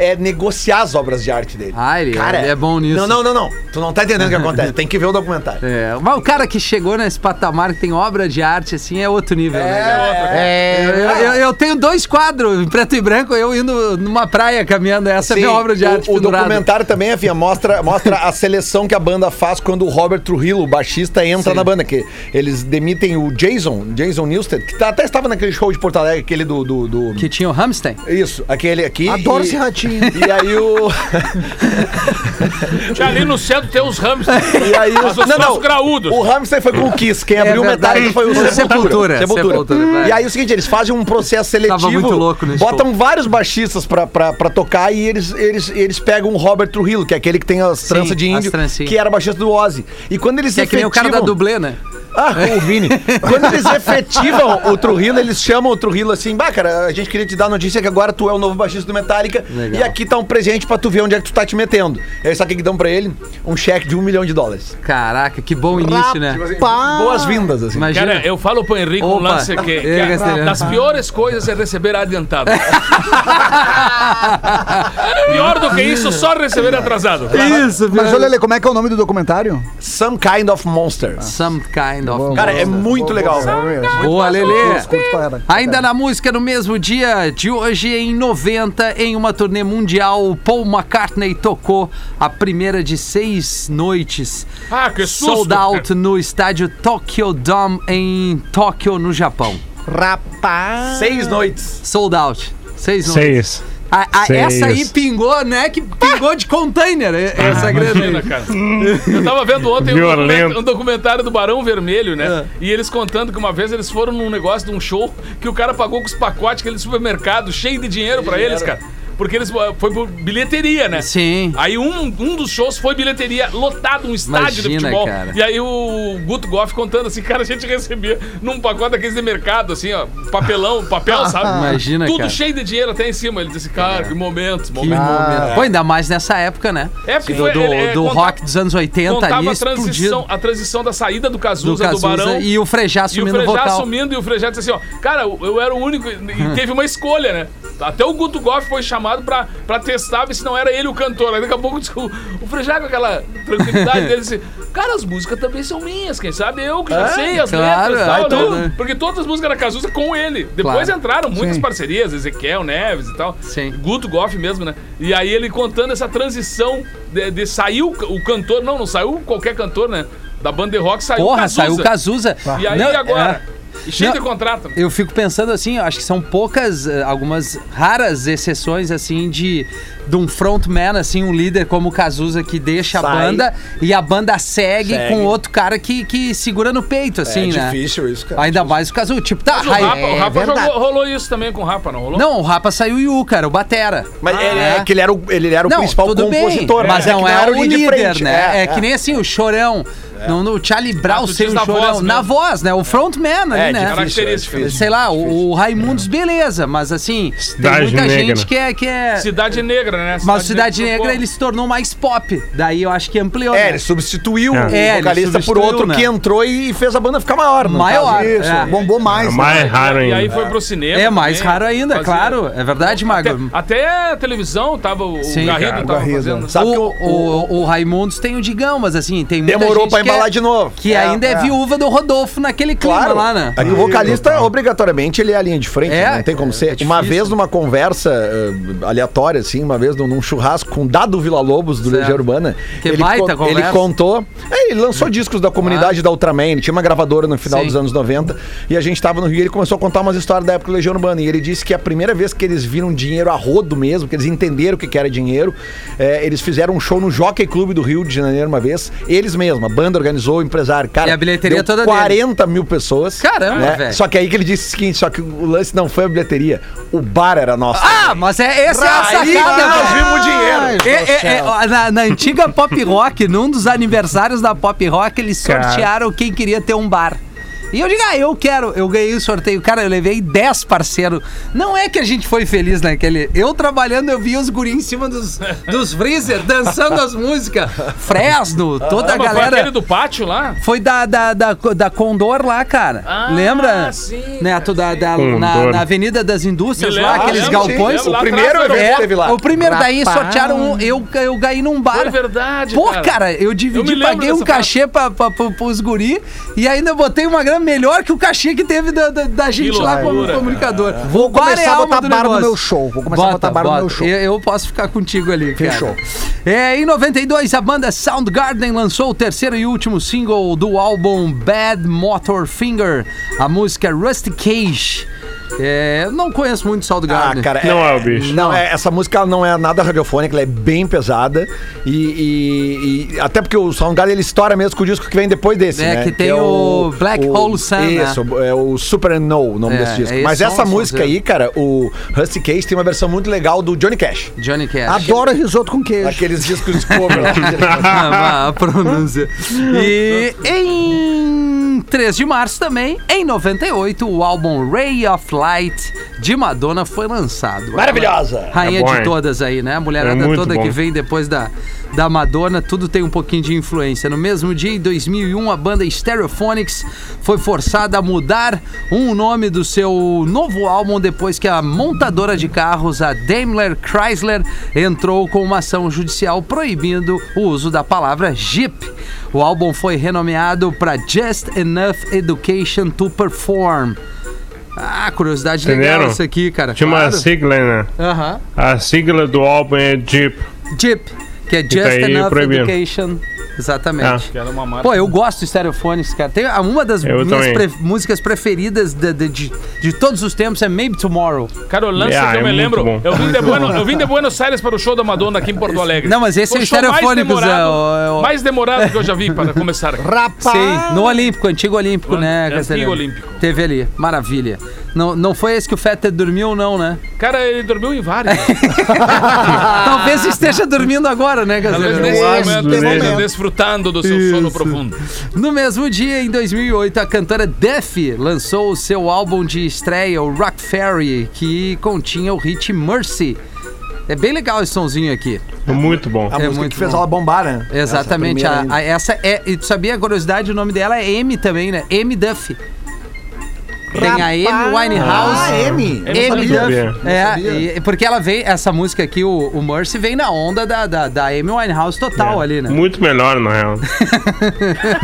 Speaker 8: É negociar as obras de arte dele.
Speaker 2: Ah, ele- ele é bom nisso.
Speaker 8: Não, não, não, não. Tu não tá entendendo o que acontece. Tem que ver o documentário.
Speaker 2: É, mas o cara que chegou nesse patamar que tem obra de arte, assim, é outro nível, né? cara?
Speaker 4: É,
Speaker 2: Eu, eu- eu tenho dois quadros em preto e branco, eu indo numa praia caminhando. Essa é a minha
Speaker 8: Sim,
Speaker 2: obra de
Speaker 8: o-
Speaker 2: arte
Speaker 8: O,
Speaker 2: pendurada.
Speaker 8: documentário também, Afinha, mostra, mostra a seleção que a banda faz quando o Robert Trujillo, o baixista, entra
Speaker 2: Sim.
Speaker 8: na banda. Que eles demitem o Jason, Jason Newsted, que tá- até estava naquele show de Porto Alegre, aquele do... do, do-
Speaker 2: Que tinha o Hamstein.
Speaker 8: Isso, aquele aqui.
Speaker 4: Adoro
Speaker 8: e,
Speaker 4: esse ratinho.
Speaker 8: E aí o... *laughs*
Speaker 3: Tinha ali no centro ter os hamsters.
Speaker 8: E aí,
Speaker 3: os
Speaker 8: não, não,
Speaker 3: graúdos.
Speaker 8: o hamster foi com o Kiss, quem abriu o
Speaker 2: verdade.
Speaker 8: Metallica foi o
Speaker 2: Sepultura,
Speaker 8: Sepultura.
Speaker 2: Sepultura, vai.
Speaker 8: E aí o seguinte, eles fazem um processo seletivo,
Speaker 2: muito louco nesse
Speaker 8: botam vários baixistas pra, pra, pra tocar e eles, eles, eles pegam o Robert Trujillo, que é aquele que tem as tranças de índio, que era baixista do Ozzy. E quando eles
Speaker 2: Que é que nem o cara da
Speaker 8: efetivam-
Speaker 2: dublê, né?
Speaker 8: Ah, o Vini. Quando eles efetivam o Trujillo, eles chamam o Trujillo assim, bah, cara, a gente queria te dar a notícia que agora tu é o novo baixista do Metallica
Speaker 2: Legal.
Speaker 8: E aqui tá um presente pra tu ver onde é que tu tá te metendo. E aí sabe o que que dão pra ele? Um cheque de um milhão de dólares.
Speaker 2: Caraca, que bom início, né?
Speaker 8: Boas-vindas, assim.
Speaker 2: Imagina.
Speaker 3: Cara, eu falo pro Henrique um
Speaker 2: Opa.
Speaker 3: lance que, que
Speaker 2: É,
Speaker 3: das piores coisas é receber adiantado. *laughs* Pior do que isso, só receber atrasado.
Speaker 2: Isso,
Speaker 4: Mas
Speaker 2: velho.
Speaker 4: olha ali, como é que é o nome do documentário?
Speaker 8: Some Kind of Monster.
Speaker 2: Some kind of.
Speaker 8: Cara, é muito legal.
Speaker 2: Boa, Lelê.
Speaker 4: Curto pra caralho.
Speaker 2: Ainda na música, no mesmo dia de hoje, em 90, em uma turnê mundial, Paul McCartney tocou a primeira de seis noites.
Speaker 3: Ah, que susto!
Speaker 2: Sold out no estádio Tokyo Dome, em Tóquio, no Japão.
Speaker 4: Rapaz.
Speaker 8: Seis noites.
Speaker 2: Sold out. Seis noites.
Speaker 6: Seis.
Speaker 2: A- a-
Speaker 6: Seis.
Speaker 2: essa aí pingou, né? Que pingou de container, e- essa grana
Speaker 3: Imagina,
Speaker 2: aí.
Speaker 3: cara. Eu tava vendo ontem um, um documentário do Barão Vermelho, né? E eles contando que uma vez eles foram num negócio de um show que o cara pagou com os pacotes aquele supermercado cheio de dinheiro pra eles, cara. Porque eles uh, foi por bilheteria, né?
Speaker 2: Sim.
Speaker 3: Aí um, um dos shows foi bilheteria, lotado, um estádio de
Speaker 2: Imagina,
Speaker 3: futebol.
Speaker 2: cara.
Speaker 3: E aí o Guto Goff contando assim, cara, a gente recebia num pacote daqueles de mercado, assim, ó, papelão, papel, *laughs* sabe?
Speaker 2: Imagina,
Speaker 3: Tudo
Speaker 2: cara.
Speaker 3: cheio de dinheiro até em cima. Ele disse, cara, que momentos,
Speaker 2: Que
Speaker 3: momentos.
Speaker 2: momento. Pô, ainda mais nessa época, né?
Speaker 3: É, porque
Speaker 2: do,
Speaker 3: foi-
Speaker 2: do,
Speaker 3: é, é,
Speaker 2: do
Speaker 3: conta-
Speaker 2: rock dos anos 80
Speaker 3: Contava
Speaker 2: ali,
Speaker 3: a transição,
Speaker 2: explodido.
Speaker 3: a transição da saída do
Speaker 2: Do
Speaker 3: Cazuza, do,
Speaker 2: Cazuza
Speaker 3: Barão.
Speaker 2: e o Frejá
Speaker 3: E o
Speaker 2: assumindo o
Speaker 3: Frejá
Speaker 2: vocal.
Speaker 3: assumindo, e o Frejá disse assim, ó, cara, eu eu era o único, e *laughs* teve uma escolha, né? Até o Guto Goff foi chamado pra, pra testar, ver se não era ele o cantor. Aí daqui a pouco *laughs* o, o Frejá com aquela tranquilidade dele disse, cara, as músicas também são minhas, quem sabe eu que já sei as
Speaker 2: claro,
Speaker 3: letras e
Speaker 2: é,
Speaker 3: tal,
Speaker 2: tudo,
Speaker 3: né?
Speaker 2: né?
Speaker 3: Porque todas as músicas era Cazuza com ele. Depois
Speaker 2: Claro.
Speaker 3: entraram muitas parcerias, Ezequiel, Neves e tal.
Speaker 2: Sim.
Speaker 3: Guto Goff mesmo, né? E aí ele contando essa transição de, de sair o, o cantor, não, não saiu qualquer cantor, né? Da banda de rock saiu o
Speaker 2: Porra,
Speaker 3: Cazuza.
Speaker 2: saiu o Cazuza.
Speaker 3: E aí agora?
Speaker 2: é.
Speaker 3: E cheio
Speaker 2: Não,
Speaker 3: de contrato.
Speaker 2: Eu fico pensando assim, acho que são poucas, eh, algumas raras exceções assim de, de um frontman, assim, um líder como o Cazuza que deixa a
Speaker 8: Sai.
Speaker 2: banda e a banda segue,
Speaker 8: Segue.
Speaker 2: com outro cara que, que segura no peito, assim,
Speaker 8: é
Speaker 2: né?
Speaker 8: difícil isso, cara.
Speaker 2: Ainda mais o Cazuza. Tipo, tá,
Speaker 3: Mas o Rapa, o Rapa jogou- rolou isso também com o Rapa, não rolou?
Speaker 2: Não, o Rapa saiu e o cara, o Batera.
Speaker 8: Mas
Speaker 2: Ah,
Speaker 8: ele,
Speaker 2: é.
Speaker 8: é que ele era o, ele era o
Speaker 2: Não,
Speaker 8: principal
Speaker 2: tudo
Speaker 8: compositor.
Speaker 2: bem, mas
Speaker 8: é
Speaker 2: não é
Speaker 8: era
Speaker 2: o líder,
Speaker 8: frente.
Speaker 2: né? É,
Speaker 8: É,
Speaker 2: que nem assim, o Chorão. No, no Charlie Brown
Speaker 3: Ah,
Speaker 2: o
Speaker 3: na
Speaker 2: Chorão.
Speaker 3: voz
Speaker 2: na
Speaker 3: mesmo.
Speaker 2: voz, né? O frontman ali,
Speaker 8: É,
Speaker 2: né?
Speaker 3: Característica.
Speaker 8: difícil,
Speaker 2: Sei lá, o, o Raimundos, beleza, mas assim,
Speaker 6: Cidade
Speaker 2: tem muita
Speaker 6: Negra.
Speaker 2: gente que é. Que é
Speaker 3: Cidade Negra, né?
Speaker 2: mas o Cidade Negra ele se tornou mais pop. Daí eu acho que ampliou.
Speaker 8: É,
Speaker 2: né?
Speaker 8: ele substituiu
Speaker 6: É.
Speaker 8: o
Speaker 2: É,
Speaker 8: vocalista por outro
Speaker 2: né?
Speaker 8: que entrou e fez a banda ficar maior.
Speaker 2: Maior,
Speaker 8: caso.
Speaker 4: Isso,
Speaker 2: É.
Speaker 4: bombou mais.
Speaker 6: É
Speaker 4: né?
Speaker 6: mais raro
Speaker 3: E aí
Speaker 6: ainda.
Speaker 3: foi pro cinema.
Speaker 2: É mais
Speaker 3: também,
Speaker 2: raro ainda,
Speaker 3: fazia-
Speaker 2: claro. É verdade,
Speaker 3: Até,
Speaker 2: Mago.
Speaker 3: até a televisão tava o
Speaker 2: Sim,
Speaker 3: Garrido
Speaker 2: cara,
Speaker 3: tava
Speaker 4: Garrido.
Speaker 3: fazendo.
Speaker 8: Sabe
Speaker 2: o,
Speaker 8: que
Speaker 2: o, o, o Raimundos tem o Digão, mas assim, tem muita
Speaker 8: Demorou
Speaker 2: gente
Speaker 8: pra
Speaker 2: é-
Speaker 8: embalar de novo.
Speaker 2: Que ainda é, viúva do Rodolfo naquele clima
Speaker 8: Claro.
Speaker 2: lá, né?
Speaker 8: É o vocalista, obrigatoriamente, ele é a linha de frente,
Speaker 2: É,
Speaker 8: né? não tem como ser.
Speaker 2: é
Speaker 8: uma vez, numa conversa eh, aleatória, assim, uma vez num, num churrasco com Dado Vila Lobos, do. Legião Urbana,
Speaker 2: Que
Speaker 8: ele,
Speaker 2: baita
Speaker 8: con- ele
Speaker 2: conversa.
Speaker 8: contou. É, ele lançou discos da comunidade da Ultraman, ele tinha uma gravadora no final
Speaker 2: Sim.
Speaker 8: dos anos 90, e a gente tava no Rio e ele começou a contar umas histórias da época do Legião Urbana. E ele disse que a primeira vez que eles viram dinheiro a rodo mesmo, que eles entenderam o que que era dinheiro, eh, eles fizeram um show no Jockey Clube do Rio de Janeiro uma vez, eles mesmos, a banda organizou, o empresário. Cara,
Speaker 2: E a bilheteria toda dele.
Speaker 8: 40 mil pessoas.
Speaker 2: Caramba,
Speaker 8: né?
Speaker 2: velho.
Speaker 8: Só que aí que ele disse o seguinte, só que o lance não foi a bilheteria, o bar era nosso.
Speaker 2: Ah, mas é, essa é a
Speaker 8: Aí
Speaker 2: sacada,
Speaker 8: nós
Speaker 2: velho.
Speaker 8: vimos o dinheiro.
Speaker 2: É, é, é, na, na antiga Pop Rock, num dos aniversários da Pop Rock, eles
Speaker 6: Cara.
Speaker 2: sortearam quem queria ter um bar. E eu digo, ah, eu quero, eu ganhei o sorteio. Cara, eu levei 10 parceiros. Não é que a gente foi feliz naquele. Eu trabalhando, eu vi os guris em cima dos, dos freezer, dançando as músicas. Fresno, toda
Speaker 3: Ah,
Speaker 2: a
Speaker 3: mas Foi
Speaker 2: galera.
Speaker 3: aquele do pátio lá?
Speaker 2: Foi da, da, da, da Condor lá, cara.
Speaker 3: Ah,
Speaker 2: Lembra?
Speaker 3: sim,
Speaker 2: Neto, da, da-
Speaker 6: Condor.
Speaker 2: na, na Avenida das Indústrias lá, aqueles
Speaker 3: lembro, sim,
Speaker 2: galpões.
Speaker 3: lá
Speaker 8: O primeiro evento
Speaker 2: É,
Speaker 8: que teve lá.
Speaker 2: o primeiro daí
Speaker 4: Rapaz.
Speaker 2: sortearam um, eu, eu ganhei num bar.
Speaker 3: Foi verdade,
Speaker 2: Pô,
Speaker 3: cara.
Speaker 2: cara, eu
Speaker 3: Eu
Speaker 2: dividi,
Speaker 3: me lembro
Speaker 2: paguei um cachê pra, pra, pra, pros guri e ainda botei uma grana melhor que o cachê que teve da, da, da gente lá como
Speaker 3: loucura,
Speaker 2: comunicador.
Speaker 4: Vou
Speaker 2: O bar
Speaker 4: começar
Speaker 2: é
Speaker 4: a botar
Speaker 2: do
Speaker 4: bar no meu show. Vou começar a botar bar no meu show.
Speaker 2: Eu, eu posso ficar contigo ali, cara.
Speaker 4: Fechou.
Speaker 2: É, em 92, a banda Soundgarden lançou o terceiro e último single do álbum Bad Motor Finger, a música Rusty Cage. É, eu não conheço muito
Speaker 7: Ah,
Speaker 2: Soundgarden.
Speaker 7: cara,
Speaker 6: Não é o bicho.
Speaker 7: Não, é, essa música não é nada radiofônica, ela é bem pesada. E, e- e- até porque o Soundgarden ele estoura mesmo com o disco que vem depois desse.
Speaker 2: É,
Speaker 7: né?
Speaker 2: que tem o Black Hole Sun, né?
Speaker 7: Isso, é o Super No, o nome
Speaker 2: É,
Speaker 7: desse disco.
Speaker 2: é
Speaker 7: Mas essa música aí, cara, o Rusty Case tem uma versão muito legal do Johnny Cash.
Speaker 2: Johnny Cash.
Speaker 4: Adoro risoto com queijo.
Speaker 7: Aqueles discos de *laughs* cover.
Speaker 2: Ah, a pronúncia. E em 3 de março também, em 98, o álbum Ray of Light de Madonna foi lançado.
Speaker 7: Maravilhosa!
Speaker 2: Rainha
Speaker 6: É bom,
Speaker 2: de todas aí, né? A mulherada
Speaker 6: É
Speaker 2: toda
Speaker 6: bom.
Speaker 2: que vem depois da, da Madonna, tudo tem um pouquinho de influência. No mesmo dia, em 2001, a banda Stereophonics foi forçada a mudar um nome do seu novo álbum depois que a montadora de carros, a Daimler Chrysler, entrou com uma ação judicial proibindo o uso da palavra Jeep. O álbum foi renomeado para Just Enough Education to Perform. Ah, curiosidade legal
Speaker 6: Entenderam?
Speaker 2: isso aqui, cara.
Speaker 6: Tinha uma
Speaker 2: Claro.
Speaker 6: sigla, né?
Speaker 2: Aham.
Speaker 6: A sigla do álbum é Jeep.
Speaker 2: Jeep, que é
Speaker 6: tá
Speaker 2: Just
Speaker 6: aí
Speaker 2: Enough
Speaker 6: proibido.
Speaker 2: Education. Exatamente.
Speaker 3: Que era uma marca.
Speaker 2: Pô, eu gosto de Stereophonics, cara. Tem uma das
Speaker 6: Eu
Speaker 2: minhas pre- músicas preferidas de, de, de, de todos os tempos é Maybe Tomorrow.
Speaker 3: Cara, o lance
Speaker 6: Ah,
Speaker 3: que eu
Speaker 6: é
Speaker 3: me lembro.
Speaker 6: bom.
Speaker 3: Eu vim, de Bueno- eu vim de Buenos Aires para o show da Madonna aqui em Porto Alegre.
Speaker 2: Não, mas esse é
Speaker 3: o mais
Speaker 2: Stereophonics,
Speaker 3: demorado-
Speaker 2: é o- é o-
Speaker 3: Mais demorado que eu já vi para começar. *laughs*
Speaker 4: Rapaz!
Speaker 2: Sim, no Olímpico, antigo Olímpico,
Speaker 3: No
Speaker 2: né,
Speaker 3: antigo
Speaker 2: Castelhano?
Speaker 3: Olímpico.
Speaker 2: Teve ali, maravilha. Não, não foi esse que o Fetter dormiu, não, né?
Speaker 3: Cara, ele dormiu em vários. *laughs*
Speaker 2: Talvez esteja dormindo agora, né,
Speaker 3: Talvez nesse momento
Speaker 4: momento.
Speaker 3: Desfrutando do seu sono profundo.
Speaker 2: No mesmo dia, em 2008, a cantora Def lançou o seu álbum de estreia, o Rock Fairy, que continha o hit Mercy. É bem legal esse sonzinho aqui.
Speaker 6: Muito bom.
Speaker 7: A
Speaker 2: É
Speaker 7: música
Speaker 2: muito
Speaker 7: que fez
Speaker 2: bom.
Speaker 7: ela bombar, né?
Speaker 2: Exatamente.
Speaker 7: Essa
Speaker 2: a- a- essa é. E tu sabia a curiosidade? O nome dela é Amy também, né? Amy Duff. Tem a Amy Winehouse.
Speaker 4: Ah,
Speaker 2: Amy. É, e- porque ela vem, essa música aqui, o, o Mercy, vem na onda da, da, da Amy Winehouse total ali, né?
Speaker 6: Muito melhor, na real. *laughs*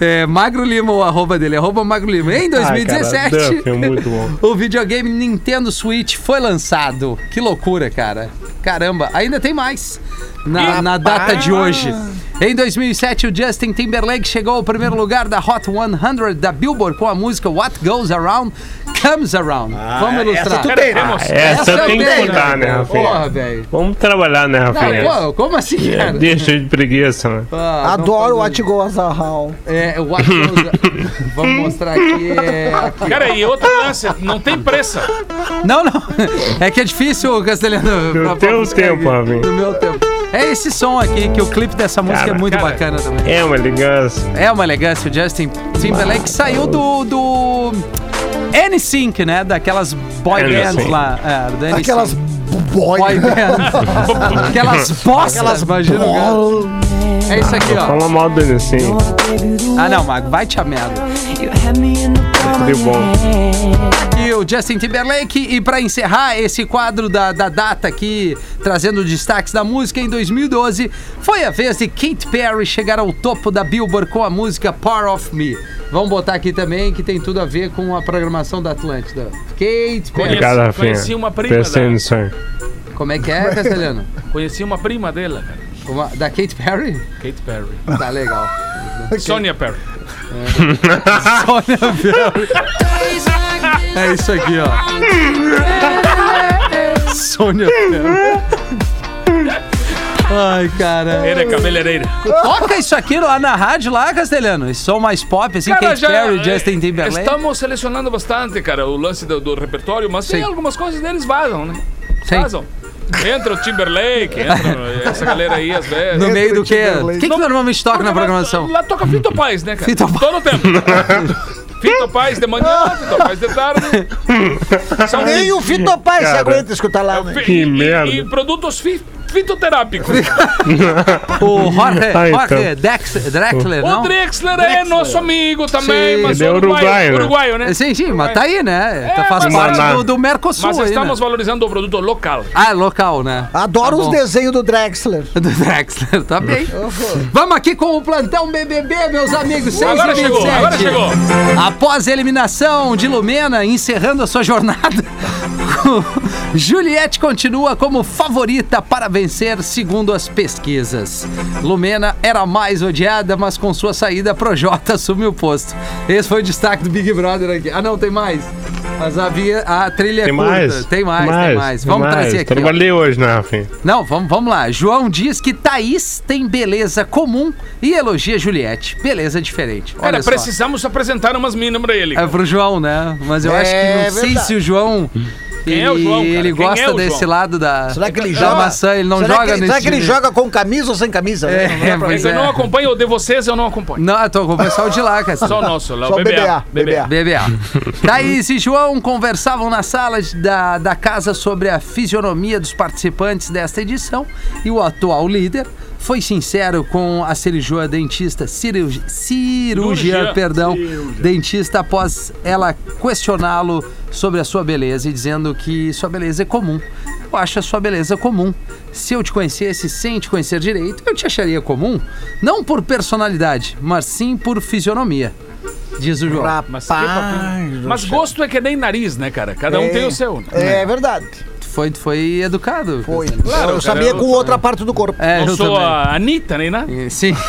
Speaker 2: É, Magro Lima, o arroba dele, arroba Magro Lima. Em 2017,
Speaker 6: Ah, cara, Duff é muito bom. *laughs*
Speaker 2: o videogame Nintendo Switch foi lançado. Que loucura, cara. Caramba, ainda tem mais na, na data de hoje. Em 2007, o Justin Timberlake chegou ao primeiro lugar da Hot 100 da Billboard com a música What Goes Around Comes Around. Vamos ilustrar.
Speaker 7: essa tu tem, né?
Speaker 3: Temos-
Speaker 6: Essa
Speaker 2: eu
Speaker 6: tem que contar, né, Rafinha?
Speaker 2: Porra, velho.
Speaker 6: Vamos trabalhar, né, Rafinha?
Speaker 2: Não, pô, como assim, cara?
Speaker 6: Deixa de preguiça, né?
Speaker 2: Ah,
Speaker 4: Adoro What Goes Around.
Speaker 2: É, o What Goes *laughs* Vamos mostrar aqui. É, aqui.
Speaker 3: Cara, e outra lance, não tem pressa.
Speaker 2: Não, não. É que é difícil, Castelhano.
Speaker 6: No
Speaker 2: pra-
Speaker 6: teu
Speaker 2: pra
Speaker 6: tempo. Rafinha.
Speaker 2: No meu tempo. É esse som aqui, que o clipe dessa música
Speaker 6: Cara,
Speaker 2: é muito
Speaker 3: cara.
Speaker 2: bacana também.
Speaker 6: É uma elegância.
Speaker 2: É uma elegância. O Justin Timberlake saiu do. do NSYNC, né? Daquelas boy
Speaker 6: NSYNC.
Speaker 2: bands lá. É, do NSYNC.
Speaker 4: Aquelas boy.
Speaker 2: boy bands. *laughs* Aquelas bostas, imagina. o cara. É isso aqui, ó.
Speaker 6: Fala mal dele assim.
Speaker 2: Ah, não, Mago, vai te a merda.
Speaker 6: Tudo bom.
Speaker 2: E o Justin Timberlake. E pra encerrar esse quadro da, da data aqui, trazendo destaques da música, em 2012, foi a vez de Katy Perry chegar ao topo da Billboard com a música Part of Me. Vamos botar aqui também, que tem tudo a ver com a programação da Atlântida. Katy Perry.
Speaker 6: Obrigado, Rafinha.
Speaker 3: conheci uma prima
Speaker 6: atenção.
Speaker 2: Como é que é, Castelhano? *laughs*
Speaker 3: Conheci uma prima dela, cara.
Speaker 2: Uma- da Katy Perry?
Speaker 3: Kate Perry.
Speaker 2: Tá legal.
Speaker 3: Sonia Perry. *laughs*
Speaker 2: Sônia Perry. É isso aqui, ó. Sônia Perry. Ai, cara.
Speaker 3: Ele é cabeleireira.
Speaker 2: Toca isso aqui lá na rádio, lá, Castelhano. Esse som mais pop, assim,
Speaker 3: Cara,
Speaker 2: Katy
Speaker 3: já,
Speaker 2: Perry, Justin Timberlake.
Speaker 3: Estamos selecionando bastante, cara, o lance do, do repertório, mas tem
Speaker 2: Sim.
Speaker 3: algumas coisas deles vazam, né?
Speaker 2: Sim.
Speaker 3: Vazam. Entra o Timberlake, entra essa galera aí às vezes.
Speaker 2: No meio do quê? O que, que normalmente toca na programação?
Speaker 3: Lá, lá toca Fito Paz, né, cara?
Speaker 2: Fito Paz.
Speaker 3: Todo tempo. Fito Paz de manhã, Fito Paz de tarde. São
Speaker 4: Nem o Fitopaz se
Speaker 6: Cara.
Speaker 4: aguenta escutar lá, né?
Speaker 3: fi-
Speaker 6: Que
Speaker 3: e,
Speaker 6: merda.
Speaker 3: E, produtos fi, fitoterápicos. *laughs*
Speaker 2: O Jorge,
Speaker 6: Ah, então.
Speaker 2: Jorge Dex, Drexler,
Speaker 3: O
Speaker 2: não?
Speaker 3: Drexler é nosso amigo também,
Speaker 2: Sim.
Speaker 3: mas
Speaker 6: Ele é uruguaio, né?
Speaker 3: uruguaio, né?
Speaker 2: Sim, sim, mas tá aí, né?
Speaker 3: É,
Speaker 2: Tá- faz parte
Speaker 6: Mas-
Speaker 2: do, do Mercosul
Speaker 3: Mas
Speaker 2: aí,
Speaker 3: estamos
Speaker 2: né?
Speaker 3: valorizando o produto local.
Speaker 2: Ah, é local, né?
Speaker 4: Adoro
Speaker 2: Tá
Speaker 4: os desenhos do Drexler. *laughs*
Speaker 2: Do Drexler, tá bem. Vamos aqui com o plantão BBB, meus amigos. 6
Speaker 3: Agora chegou,
Speaker 2: 27.
Speaker 3: agora chegou.
Speaker 2: Após a eliminação de Lumena, encerrando a sua jornada, *laughs* Juliette continua como favorita para vencer, segundo as pesquisas. Lumena era mais odiada, mas com sua saída, Projota assume o posto. Esse foi o destaque do Big Brother aqui. Ah, não, tem mais. Mas a, via, a trilha é
Speaker 6: Tem
Speaker 2: curta.
Speaker 6: mais?
Speaker 2: Tem mais, tem mais. Vamos
Speaker 6: mais.
Speaker 2: trazer aqui. ó.
Speaker 6: Trabalhei hoje, né, Rafinha?
Speaker 2: Não, vamos, vamos lá. João diz que Thaís tem beleza comum e elogia Juliette. Beleza diferente. Olha
Speaker 3: Cara,
Speaker 2: só.
Speaker 3: precisamos apresentar umas minas pra ele.
Speaker 2: É pro João, né? Mas eu
Speaker 4: É
Speaker 2: acho que não sei
Speaker 4: verdade.
Speaker 2: se o João.
Speaker 3: Quem é o João, cara?
Speaker 2: Ele
Speaker 3: Quem
Speaker 2: gosta
Speaker 3: é
Speaker 2: desse
Speaker 3: João?
Speaker 2: lado da,
Speaker 4: Será que ele
Speaker 2: da
Speaker 4: joga?
Speaker 2: maçã. Ele não
Speaker 4: será
Speaker 2: joga
Speaker 4: que,
Speaker 2: nesse
Speaker 4: Será que ele
Speaker 2: time.
Speaker 4: joga com camisa ou sem camisa?
Speaker 2: É,
Speaker 4: Não dá pra
Speaker 2: pois
Speaker 3: Eu
Speaker 2: é.
Speaker 3: não acompanho, o de vocês eu não acompanho.
Speaker 2: Não, eu tô acompanhando só o de lá, cara.
Speaker 3: Só o nosso, lá,
Speaker 4: Só
Speaker 3: o
Speaker 4: o
Speaker 3: BBA.
Speaker 4: BBA.
Speaker 2: BBA. *laughs* Thaís e João conversavam na sala de- da, da casa sobre a fisionomia dos participantes desta edição e o atual líder foi sincero com a cirurgia dentista, cirurgi, cirurgia,
Speaker 3: Cirurgia.
Speaker 2: perdão, dentista após ela questioná-lo sobre a sua beleza e dizendo que sua beleza é comum. Eu acho a sua beleza comum. Se eu te conhecesse sem te conhecer direito, eu te acharia comum, não por personalidade, mas sim por fisionomia. Diz o João.
Speaker 3: Mas, papinho. Mas gosto é que nem nariz, né, cara? Cada um tem o seu. né?
Speaker 4: É verdade.
Speaker 2: Foi, foi educado.
Speaker 4: Foi.
Speaker 3: Claro,
Speaker 4: eu sabia com outra parte do corpo.
Speaker 2: É,
Speaker 3: Não
Speaker 2: eu
Speaker 3: sou
Speaker 2: também.
Speaker 3: a Anitta, nem nada.
Speaker 2: É, Sim. *laughs*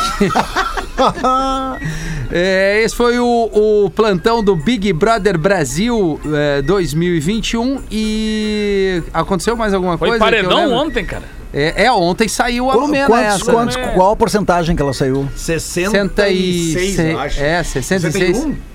Speaker 2: É, esse foi o, o plantão do Big Brother Brasil é, 2021 e aconteceu mais alguma
Speaker 3: Foi
Speaker 2: coisa? eu
Speaker 3: paredão ontem, cara.
Speaker 2: É, é, ontem saiu a Lumena
Speaker 4: quantos,
Speaker 2: essa.
Speaker 4: quantos,
Speaker 3: né?
Speaker 4: qual a porcentagem que ela saiu?
Speaker 7: 66, eu acho.
Speaker 2: É, 66.
Speaker 7: 61?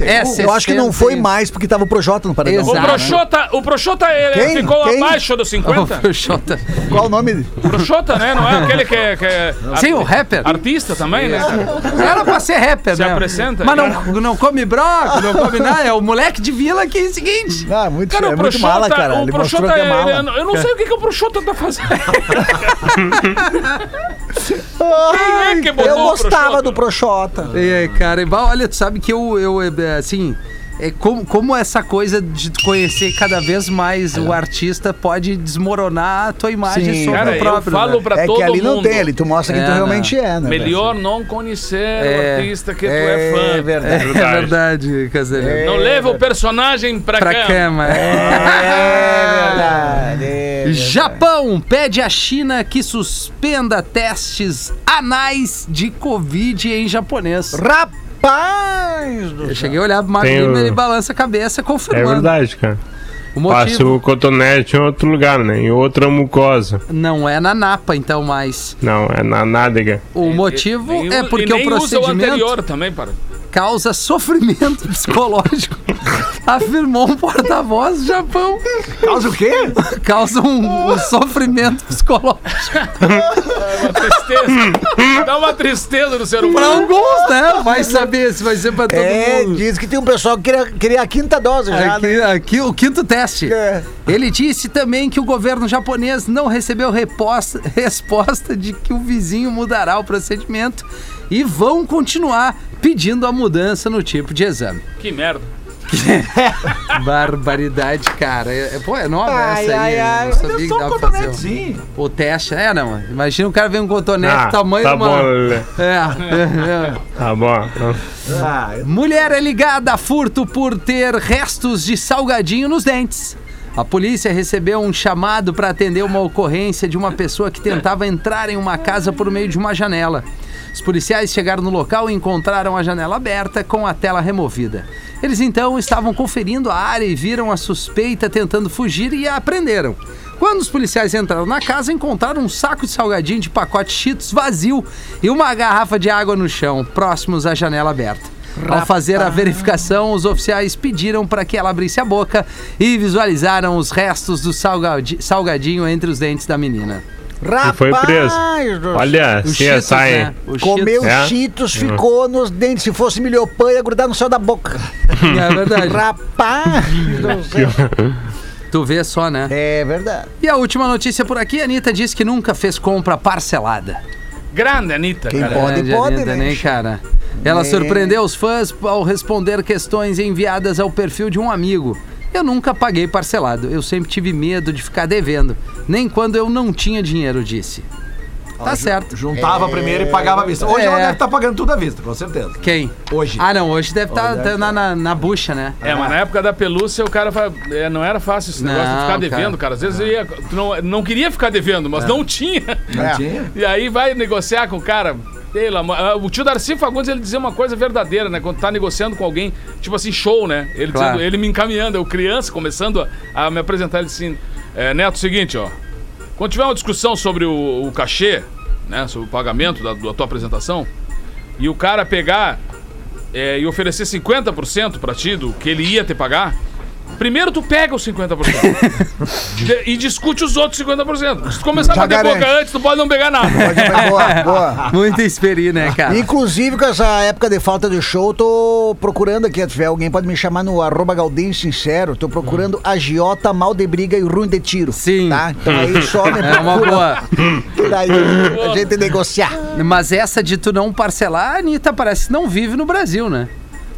Speaker 2: É,
Speaker 4: Eu acho que não foi
Speaker 2: 61.
Speaker 4: mais porque tava o Projota no paredão.
Speaker 3: O
Speaker 2: Exato.
Speaker 3: Proxota, o Proxota ele
Speaker 4: Quem?
Speaker 3: ficou
Speaker 4: Quem?
Speaker 3: abaixo dos 50. *laughs*
Speaker 2: O Xota.
Speaker 4: Qual o nome?
Speaker 3: Proxota, né? Não é aquele que é. Que é *laughs*
Speaker 2: Sim, o rapper.
Speaker 3: Artista também, né? cara?
Speaker 2: Era pra ser rapper,
Speaker 3: Se
Speaker 2: né?
Speaker 3: apresenta.
Speaker 2: Mas não, não come broco, não come nada. É o moleque de vila que é o seguinte.
Speaker 4: Ah, muito,
Speaker 3: Cara,
Speaker 4: é
Speaker 3: o
Speaker 4: muito
Speaker 3: Proxota,
Speaker 4: mala, cara.
Speaker 3: o
Speaker 4: Ele que é
Speaker 3: ele-
Speaker 4: mala.
Speaker 3: eu não sei o que, que o Proxota tá fazendo. *laughs*
Speaker 4: Ai,
Speaker 3: Quem é que botou
Speaker 4: eu
Speaker 3: o
Speaker 4: gostava
Speaker 3: Proxota?
Speaker 4: do Proxota.
Speaker 2: É, cara, e, bah, olha, tu sabe que eu, eu é, assim, é como, como essa coisa de conhecer cada vez mais o artista pode desmoronar a tua imagem
Speaker 4: Sim.
Speaker 2: sobre
Speaker 3: Cara,
Speaker 2: o próprio.
Speaker 3: eu falo
Speaker 2: né?
Speaker 3: pra
Speaker 4: É
Speaker 3: todo
Speaker 4: que ali
Speaker 3: mundo.
Speaker 4: não tem, ali tu mostra quem
Speaker 2: É,
Speaker 4: tu
Speaker 2: não.
Speaker 4: realmente é, né?
Speaker 3: Melhor não conhecer
Speaker 2: É.
Speaker 3: o artista que tu é fã.
Speaker 4: É verdade.
Speaker 2: É verdade, Casarinho.
Speaker 3: Não leva o personagem pra,
Speaker 2: Pra
Speaker 3: cama.
Speaker 2: cama.
Speaker 4: É verdade. é verdade.
Speaker 2: Japão pede à China que suspenda testes anais de Covid em japonês.
Speaker 4: Rapaz do
Speaker 2: Eu cheguei a olhar pro
Speaker 6: Tem
Speaker 2: Magno
Speaker 6: o-
Speaker 2: e ele balança a cabeça
Speaker 6: É
Speaker 2: confirmando.
Speaker 6: verdade, cara.
Speaker 2: O
Speaker 6: Passa
Speaker 2: motivo
Speaker 6: o cotonete em outro lugar, né? Em outra mucosa.
Speaker 2: não é na napa, então, mas
Speaker 6: Não, é na nádega.
Speaker 2: o motivo é porque
Speaker 3: e
Speaker 2: o
Speaker 3: nem usa o
Speaker 2: procedimento
Speaker 3: anterior também, para.
Speaker 2: Causa sofrimento *laughs* psicológico, afirmou um porta-voz do Japão.
Speaker 4: Causa o quê?
Speaker 2: Causa um, um sofrimento psicológico
Speaker 3: Uma tristeza. Dá uma tristeza no ser
Speaker 2: para
Speaker 3: humano.
Speaker 2: alguns, né? Vai saber se vai ser para todo
Speaker 4: É,
Speaker 2: mundo.
Speaker 4: diz que tem um pessoal que queria, queria a quinta dose já,
Speaker 2: Aqui,
Speaker 4: né?
Speaker 2: aqui o quinto teste.
Speaker 4: É.
Speaker 2: Ele disse também que o governo japonês não recebeu reposta- *laughs* resposta de que o vizinho mudará o procedimento e vão continuar pedindo a mudança no tipo de exame.
Speaker 3: Que merda. *laughs*
Speaker 2: Barbaridade, cara. É, é- pô, é nova
Speaker 4: Ai,
Speaker 2: essa aí.
Speaker 4: ai, ai.
Speaker 2: Eu sabia que
Speaker 4: um
Speaker 2: pra fazer o-
Speaker 4: cotonetezinho.
Speaker 2: o teste. É, não. Imagina o cara ver um cotonete
Speaker 6: Ah,
Speaker 2: tamanho
Speaker 6: tá
Speaker 2: uma...
Speaker 6: bom.
Speaker 2: É, é, *laughs* é.
Speaker 6: Tá bom.
Speaker 4: Ah,
Speaker 2: Mulher é ligada a furto por ter restos de salgadinho nos dentes. A polícia recebeu um chamado para atender uma ocorrência de uma pessoa que tentava entrar em uma casa por meio de uma janela. Os policiais chegaram no local e encontraram a janela aberta com a tela removida. Eles então estavam conferindo a área e viram a suspeita tentando fugir e a aprenderam. Quando os policiais entraram na casa, encontraram um saco de salgadinho de pacote Cheetos vazio e uma garrafa de água no chão, próximos à janela aberta. Ao fazer a verificação, os oficiais pediram para que ela abrisse a boca e visualizaram os restos do salgadi- salgadinho entre os dentes da menina.
Speaker 4: Rapaz,
Speaker 6: foi preso. Olha,
Speaker 2: O Cheetos, né? O
Speaker 4: Comeu
Speaker 2: Cheetos.
Speaker 6: É?
Speaker 4: cheetos, ficou nos dentes. Se fosse milhopan, ia grudar no céu da boca. *laughs*
Speaker 2: É verdade.
Speaker 4: Rapaz. *laughs*
Speaker 2: Tu vê só, né?
Speaker 4: É verdade.
Speaker 2: E a última notícia por aqui, a Anitta disse que nunca fez compra parcelada.
Speaker 3: Grande, Anitta,
Speaker 4: Quem
Speaker 3: cara.
Speaker 4: pode,
Speaker 2: Grande
Speaker 4: pode,
Speaker 2: Anitta,
Speaker 4: né?
Speaker 2: nem, cara? Ela
Speaker 4: É.
Speaker 2: surpreendeu os fãs ao responder questões enviadas ao perfil de um amigo. Eu nunca paguei parcelado, eu sempre tive medo de ficar devendo, nem quando eu não tinha dinheiro, disse. Tá certo.
Speaker 8: Juntava primeiro e pagava à vista. Hoje
Speaker 2: É.
Speaker 8: ela deve estar pagando tudo à vista, com certeza.
Speaker 2: Quem?
Speaker 8: Hoje.
Speaker 2: Ah, não, hoje deve estar na, na, na bucha, né?
Speaker 3: É, mas na época da pelúcia o cara é, não era fácil esse negócio de
Speaker 2: Não,
Speaker 3: ficar devendo, cara. Às vezes ia, tu não, não queria ficar devendo, mas não tinha.
Speaker 8: Não tinha?
Speaker 3: E aí vai negociar com o cara. Ah, o tio Darcy Fagundes ele dizia uma coisa verdadeira, né? Quando tá negociando com alguém, tipo assim, show, né? Ele,
Speaker 2: Claro.
Speaker 3: dizendo- ele me encaminhando, eu criança, começando a, a me apresentar, ele disse assim: é, Neto, seguinte, ó. Quando tiver uma discussão sobre o, o cachê, né? Sobre o pagamento da, da tua apresentação, e o cara pegar é, e oferecer 50% pra ti do que ele ia te pagar, primeiro tu pega os 50% De- *laughs* e discute os outros 50%. Se tu começar a
Speaker 4: Já
Speaker 3: bater boca antes, tu pode não pegar nada.
Speaker 4: boa, boa. *laughs*
Speaker 2: Muita experi, né, cara?
Speaker 4: Inclusive, com essa época de falta de show, tô procurando aqui, se tiver alguém pode me chamar no arroba Galdem Sincero, tô procurando agiota, mal de briga e ruim de tiro.
Speaker 2: Sim.
Speaker 4: Tá? Então aí *laughs* só me
Speaker 2: É uma
Speaker 4: procura.
Speaker 2: boa.
Speaker 4: Daí a gente negociar.
Speaker 2: Mas essa de tu não parcelar, a Anitta parece que não vive no Brasil, né?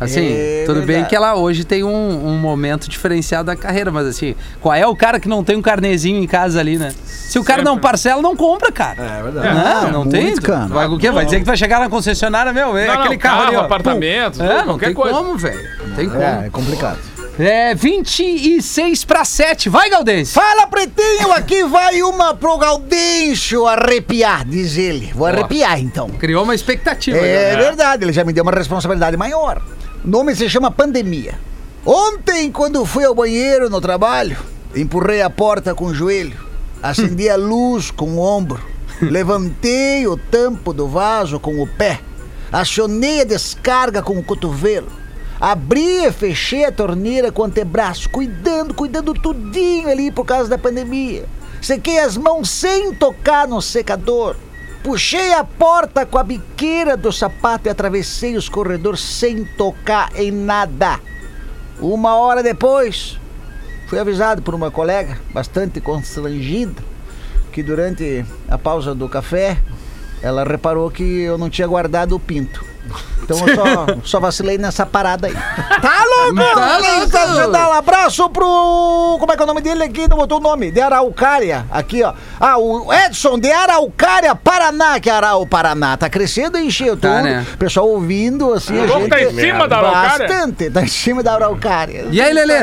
Speaker 2: Assim,
Speaker 4: É
Speaker 2: tudo bem
Speaker 4: verdade.
Speaker 2: que ela hoje tem um, um momento diferenciado da carreira, mas assim, qual é o cara que não tem um carnezinho em casa ali, né? Se o cara não parcela, não compra, cara.
Speaker 8: É verdade.
Speaker 2: Não, não
Speaker 4: muito,
Speaker 2: tem.
Speaker 4: cara.
Speaker 2: Vai, o quê? Vai dizer que vai chegar na concessionária, meu? É
Speaker 3: Não, não,
Speaker 2: aquele carro, ali,
Speaker 3: carro,
Speaker 2: ó,
Speaker 3: apartamento,
Speaker 2: pum. É, não
Speaker 3: qualquer
Speaker 2: tem
Speaker 3: coisa.
Speaker 2: como, velho. Não tem como.
Speaker 4: É, é complicado.
Speaker 2: É 26 para 7. Vai, Galdense.
Speaker 4: Fala, pretinho, aqui vai uma pro Gaudêncio arrepiar, diz ele. Vou arrepiar, então.
Speaker 2: Criou uma expectativa.
Speaker 4: É
Speaker 2: né?
Speaker 4: verdade, ele já me deu uma responsabilidade maior. O nome se chama pandemia. Ontem, quando fui ao banheiro no trabalho, empurrei a porta com o joelho, acendi a luz com o ombro, *laughs* levantei o tampo do vaso com o pé, acionei a descarga com o cotovelo, abri e fechei a torneira com o antebraço, cuidando, cuidando tudinho ali por causa da pandemia. Sequei as mãos sem tocar no secador. Puxei a porta com a biqueira do sapato e atravessei os corredores sem tocar em nada. Uma hora depois, fui avisado por uma colega, bastante constrangida, que durante a pausa do café, ela reparou que eu não tinha guardado o pinto. Então eu só, só vacilei nessa parada aí. *laughs* Tá louco?
Speaker 2: Tá louco?
Speaker 4: Sensacional. Abraço pro. Como é que é o nome dele aqui? Não botou o nome. De Araucária. Aqui, ó. Ah, o Edson de Araucária, Paraná. Que Arau, Paraná. Tá crescendo e encheu
Speaker 2: Tá,
Speaker 4: tudo.
Speaker 2: né?
Speaker 4: Pessoal ouvindo, assim, a
Speaker 3: O louco
Speaker 4: gente.
Speaker 3: tá em cima da Araucária?
Speaker 4: Bastante. Tá em cima da Araucária.
Speaker 2: E aí, Lelê?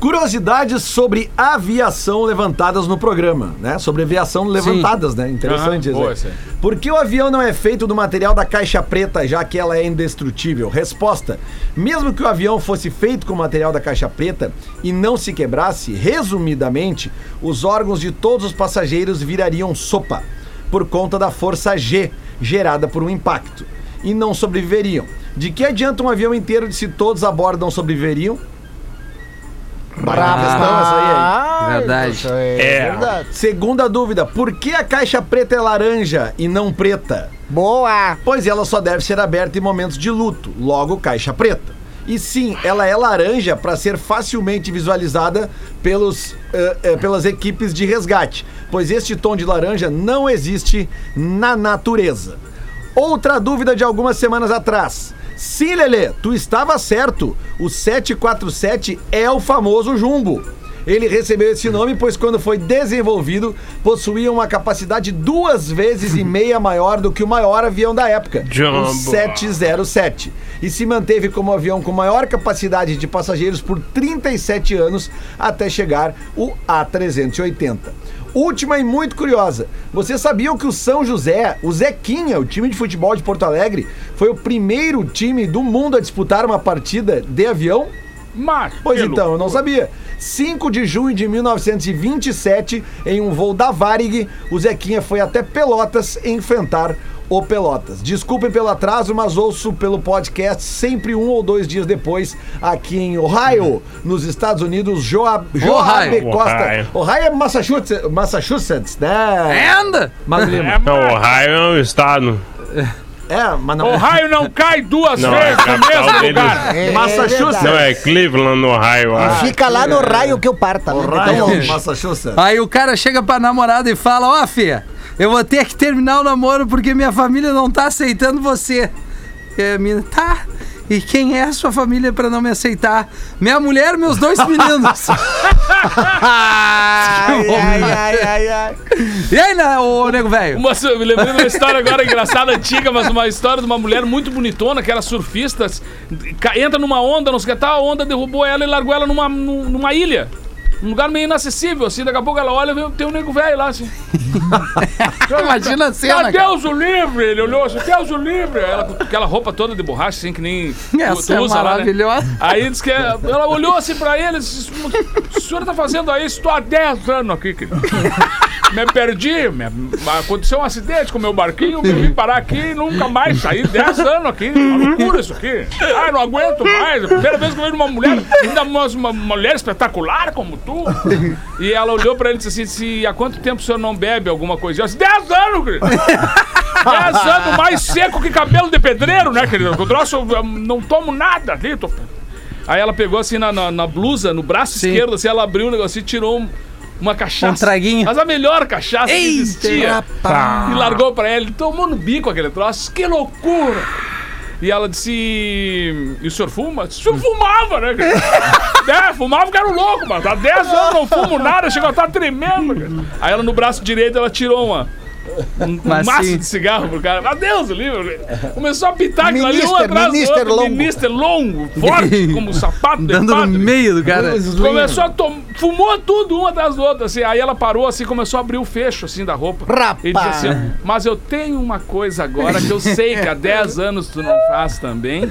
Speaker 8: Curiosidades sobre aviação levantadas no programa, né? Sobre aviação levantadas, né? Interessante
Speaker 3: Aham,
Speaker 8: isso.
Speaker 3: boa.
Speaker 8: Por que o avião não é feito do material da caixa preta, já que ela é indestrutível? Resposta: mesmo que o avião fosse feito com o material da caixa preta e não se quebrasse, resumidamente, os órgãos de todos os passageiros virariam sopa por conta da força G gerada por um impacto e não sobreviveriam. De que adianta um avião inteiro se todos a bordo não sobreviveriam? Brava questão essa aí, hein?
Speaker 4: Ah,
Speaker 2: Verdade.
Speaker 4: isso é,
Speaker 6: É.
Speaker 4: verdade.
Speaker 8: Segunda dúvida, por que a caixa preta é laranja e não preta?
Speaker 4: Boa.
Speaker 8: Pois ela só deve ser aberta em momentos de luto, logo caixa preta. E sim, ela é laranja para ser facilmente visualizada pelos, eh, eh, pelas equipes de resgate, pois este tom de laranja não existe na natureza. Outra dúvida de algumas semanas atrás. Sim, Lelê, tu estava certo. O 747 é o famoso jumbo. Ele recebeu esse nome pois quando foi desenvolvido possuía uma capacidade duas vezes e meia maior do que o maior avião da época,
Speaker 6: Jumbo.
Speaker 8: o 707, e se manteve como avião com maior capacidade de passageiros por 37 anos até chegar o A380. Última e muito curiosa. Vocês sabiam que o São José, o Zequinha, o time de futebol de Porto Alegre, foi o primeiro time do mundo a disputar uma partida de avião?
Speaker 3: Mas,
Speaker 8: Pois então, eu não sabia. 5 de junho de 1927, em um voo da Varig, o Zequinha foi até Pelotas enfrentar o Pelotas. Desculpem pelo atraso, mas ouço pelo podcast sempre um ou dois dias depois, aqui em Ohio, nos Estados Unidos, Joab, Joab
Speaker 2: Ohio.
Speaker 8: Costa.
Speaker 6: Ohio.
Speaker 8: Ohio é Massachusetts, Massachusetts, né?
Speaker 2: Anda!
Speaker 8: Mas.
Speaker 3: É,
Speaker 6: Não,
Speaker 3: mas-
Speaker 6: Ohio é um estado.
Speaker 8: É, mas não.
Speaker 3: O raio não cai duas
Speaker 6: Não, é
Speaker 3: vezes
Speaker 6: a
Speaker 3: no mesmo
Speaker 6: deles.
Speaker 3: lugar.
Speaker 4: É,
Speaker 8: Massachusetts.
Speaker 6: Não, é Cleveland, Ohio. Ah,
Speaker 4: Fica lá no raio que eu parta. né?
Speaker 8: Ohio,
Speaker 4: longe.
Speaker 8: Massachusetts.
Speaker 2: Aí o cara chega pra namorada e fala: Ó, Fia, eu vou ter que terminar o namoro porque minha família não tá aceitando você. E a mina, tá. E quem é a sua família pra não me aceitar? Minha mulher e meus dois meninos. *laughs*
Speaker 4: Ai, *laughs* ai, ai, ai, ai.
Speaker 2: e aí, né, ô nego velho?
Speaker 3: Uma, me lembrei de uma história agora *laughs* engraçada, antiga, mas uma história de uma mulher muito bonitona, que era surfista, entra numa onda, não sei o que tal, a onda derrubou ela e largou ela numa, nu- numa ilha. Um lugar meio inacessível, assim. Daqui a pouco ela olha e tem um nego velho lá, assim. *laughs*
Speaker 2: Imagina a cena,
Speaker 3: Ah. Deus o livre! Ele olhou assim, Deus o livre! Ela com aquela roupa toda de borracha, assim, que nem tu-
Speaker 2: Essa
Speaker 3: tu
Speaker 2: é
Speaker 3: usa lá, né?
Speaker 2: maravilhosa.
Speaker 3: Aí disse que ela olhou assim pra ele e disse: O senhor tá fazendo aí? Estou há 10 anos aqui, querido. Me perdi, me- aconteceu um acidente com o meu barquinho, me vim parar aqui e nunca mais saí. 10 anos aqui, uma loucura isso aqui. Ai, não aguento mais. É a primeira vez que eu vejo uma mulher, ainda uma, uma mulher espetacular como tu. E ela olhou pra ele e disse assim: se, há quanto tempo o senhor não bebe alguma coisa? Eu disse: 10 anos, querido. 10 anos mais seco que cabelo de pedreiro, né, querido? O troço, eu não tomo nada ali. Tô... Aí ela pegou assim na, na, na blusa, no braço
Speaker 2: Sim.
Speaker 3: esquerdo, assim, ela abriu o negócio e tirou um- uma cachaça.
Speaker 2: Um traguinho.
Speaker 3: Mas a melhor cachaça que
Speaker 2: Eita,
Speaker 3: existia. E largou pra ela. Ele tomou no bico aquele troço. Que loucura! E ela disse: E o senhor fuma? O senhor fumava, né? *laughs* é, fumava que era louco, mas há 10 anos não fumo nada, chegou a estar tremendo. Cara. Aí ela no braço direito ela tirou uma. Um,
Speaker 2: Mas
Speaker 3: maço
Speaker 2: sim.
Speaker 3: de cigarro pro cara. Meu Deus, o livro. Começou a pitar aquilo ali um
Speaker 4: Minister,
Speaker 3: atrás do
Speaker 4: minister
Speaker 3: outro.
Speaker 4: longo.
Speaker 3: Minister longo, forte, *laughs* como um sapato de
Speaker 2: Dando no meio do cara.
Speaker 3: Começou a tomar. Fumou tudo um atrás do outro, assim. Aí ela parou assim, começou a abrir o fecho assim da roupa.
Speaker 4: Rapaz.
Speaker 3: E disse assim: Mas eu tenho uma coisa agora que eu sei que há *laughs* 10 anos tu não faz também.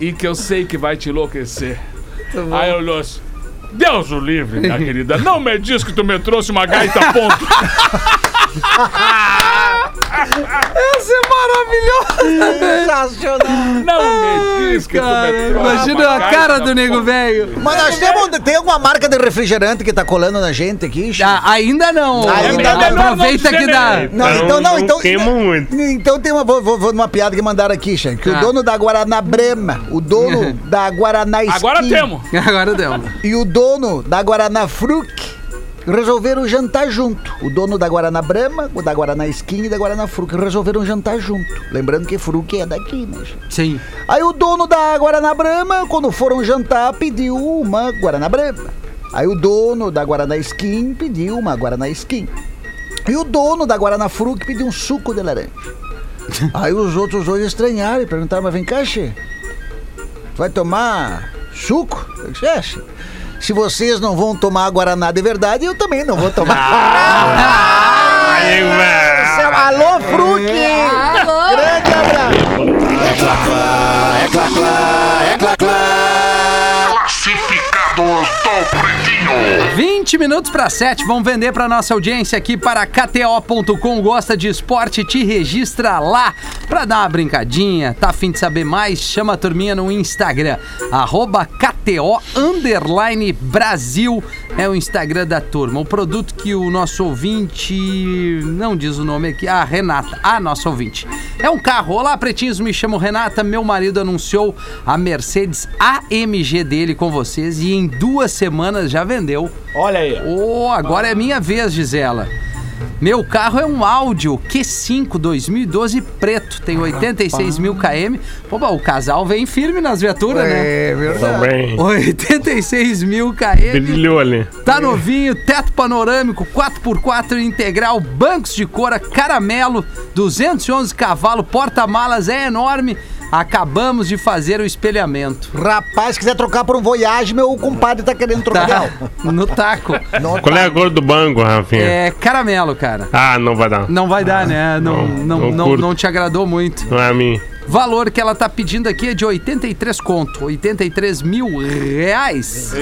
Speaker 3: E que eu sei que vai te enlouquecer. Aí olhou assim. Deus o livre, minha querida. Não me diz que tu me trouxe uma gaita ponto. *laughs*
Speaker 2: Essa é maravilhosa.
Speaker 3: Não me diz que tu
Speaker 2: Cara, imagina a cara do nego velho.
Speaker 4: Mas nós temos, tem alguma marca de refrigerante que tá colando na gente aqui? Chico?
Speaker 2: Ah, ainda não.
Speaker 4: Ainda
Speaker 3: É não
Speaker 2: Aproveita que dá.
Speaker 4: Não, então não, então.
Speaker 6: queima muito.
Speaker 4: Então tem uma. Vou, vou, numa piada que mandaram aqui, Xan, que
Speaker 2: Ah.
Speaker 4: o dono da Guaraná Brema, o dono *laughs* da Guaraná Skin
Speaker 3: Agora temos.
Speaker 2: Agora deu.
Speaker 4: e o dono da Guaraná Fruc resolveram jantar junto. O dono da Guaraná Brahma, o da Guaraná Skin e da Guaraná Fruc resolveram jantar junto. Lembrando que Fruc é daqui, né?
Speaker 2: Sim.
Speaker 4: Aí o dono da Guaraná Brahma, quando foram jantar, pediu uma Guaraná Brahma. Aí o dono da Guaraná Skin pediu uma Guaraná Skin. E o dono da Guaraná Fruc pediu um suco de laranja. *laughs* Aí os outros dois estranharam e perguntaram, mas vem cá, Che, vai tomar suco? Eu disse, é, se vocês não vão tomar Guaraná de verdade, eu também não vou tomar. *laughs*
Speaker 6: Aí, velho.
Speaker 4: Alô, Fruc! Grande abraço!
Speaker 9: Classificados do Pretinho.
Speaker 2: 20 minutos para 7, vamos vender para nossa audiência aqui para KTO.com. Gosta de esporte? Te registra lá para dar uma brincadinha. Tá afim de saber mais? Chama a turminha no Instagram, arroba KTO Brasil é o Instagram da turma. O produto que o nosso ouvinte não diz o nome aqui, a Renata, a nossa ouvinte. É um carro. Olá, pretinhos, me chamo Renata. Meu marido anunciou a Mercedes AMG dele com vocês e em duas semanas já vendeu.
Speaker 7: Olha aí.
Speaker 2: Oh, agora é minha vez, diz ela. Meu carro é um Audi Q5 2012 preto, tem 86 mil km. Pô, bom, o casal vem firme nas viaturas, né?
Speaker 4: É verdade.
Speaker 6: Também.
Speaker 2: 86 mil km.
Speaker 6: Brilhou ali.
Speaker 2: Tá novinho, teto panorâmico, 4x4 integral, bancos de cora, caramelo, 211 cavalos, porta-malas é enorme. Acabamos de fazer o espelhamento.
Speaker 4: Rapaz, se quiser trocar por um Voyage, meu compadre tá querendo trocar.
Speaker 2: Tá *laughs* no taco.
Speaker 4: Não,
Speaker 6: Qual é a cor do banco, Rafinha?
Speaker 2: É caramelo, cara.
Speaker 6: Ah, não vai dar.
Speaker 2: Não vai dar, né? Não,
Speaker 6: Não,
Speaker 2: não,
Speaker 6: não
Speaker 2: não,
Speaker 6: curto.
Speaker 2: não te agradou muito.
Speaker 6: Não é a mim.
Speaker 2: Valor que ela tá pedindo aqui é de 83 conto, 83 mil reais.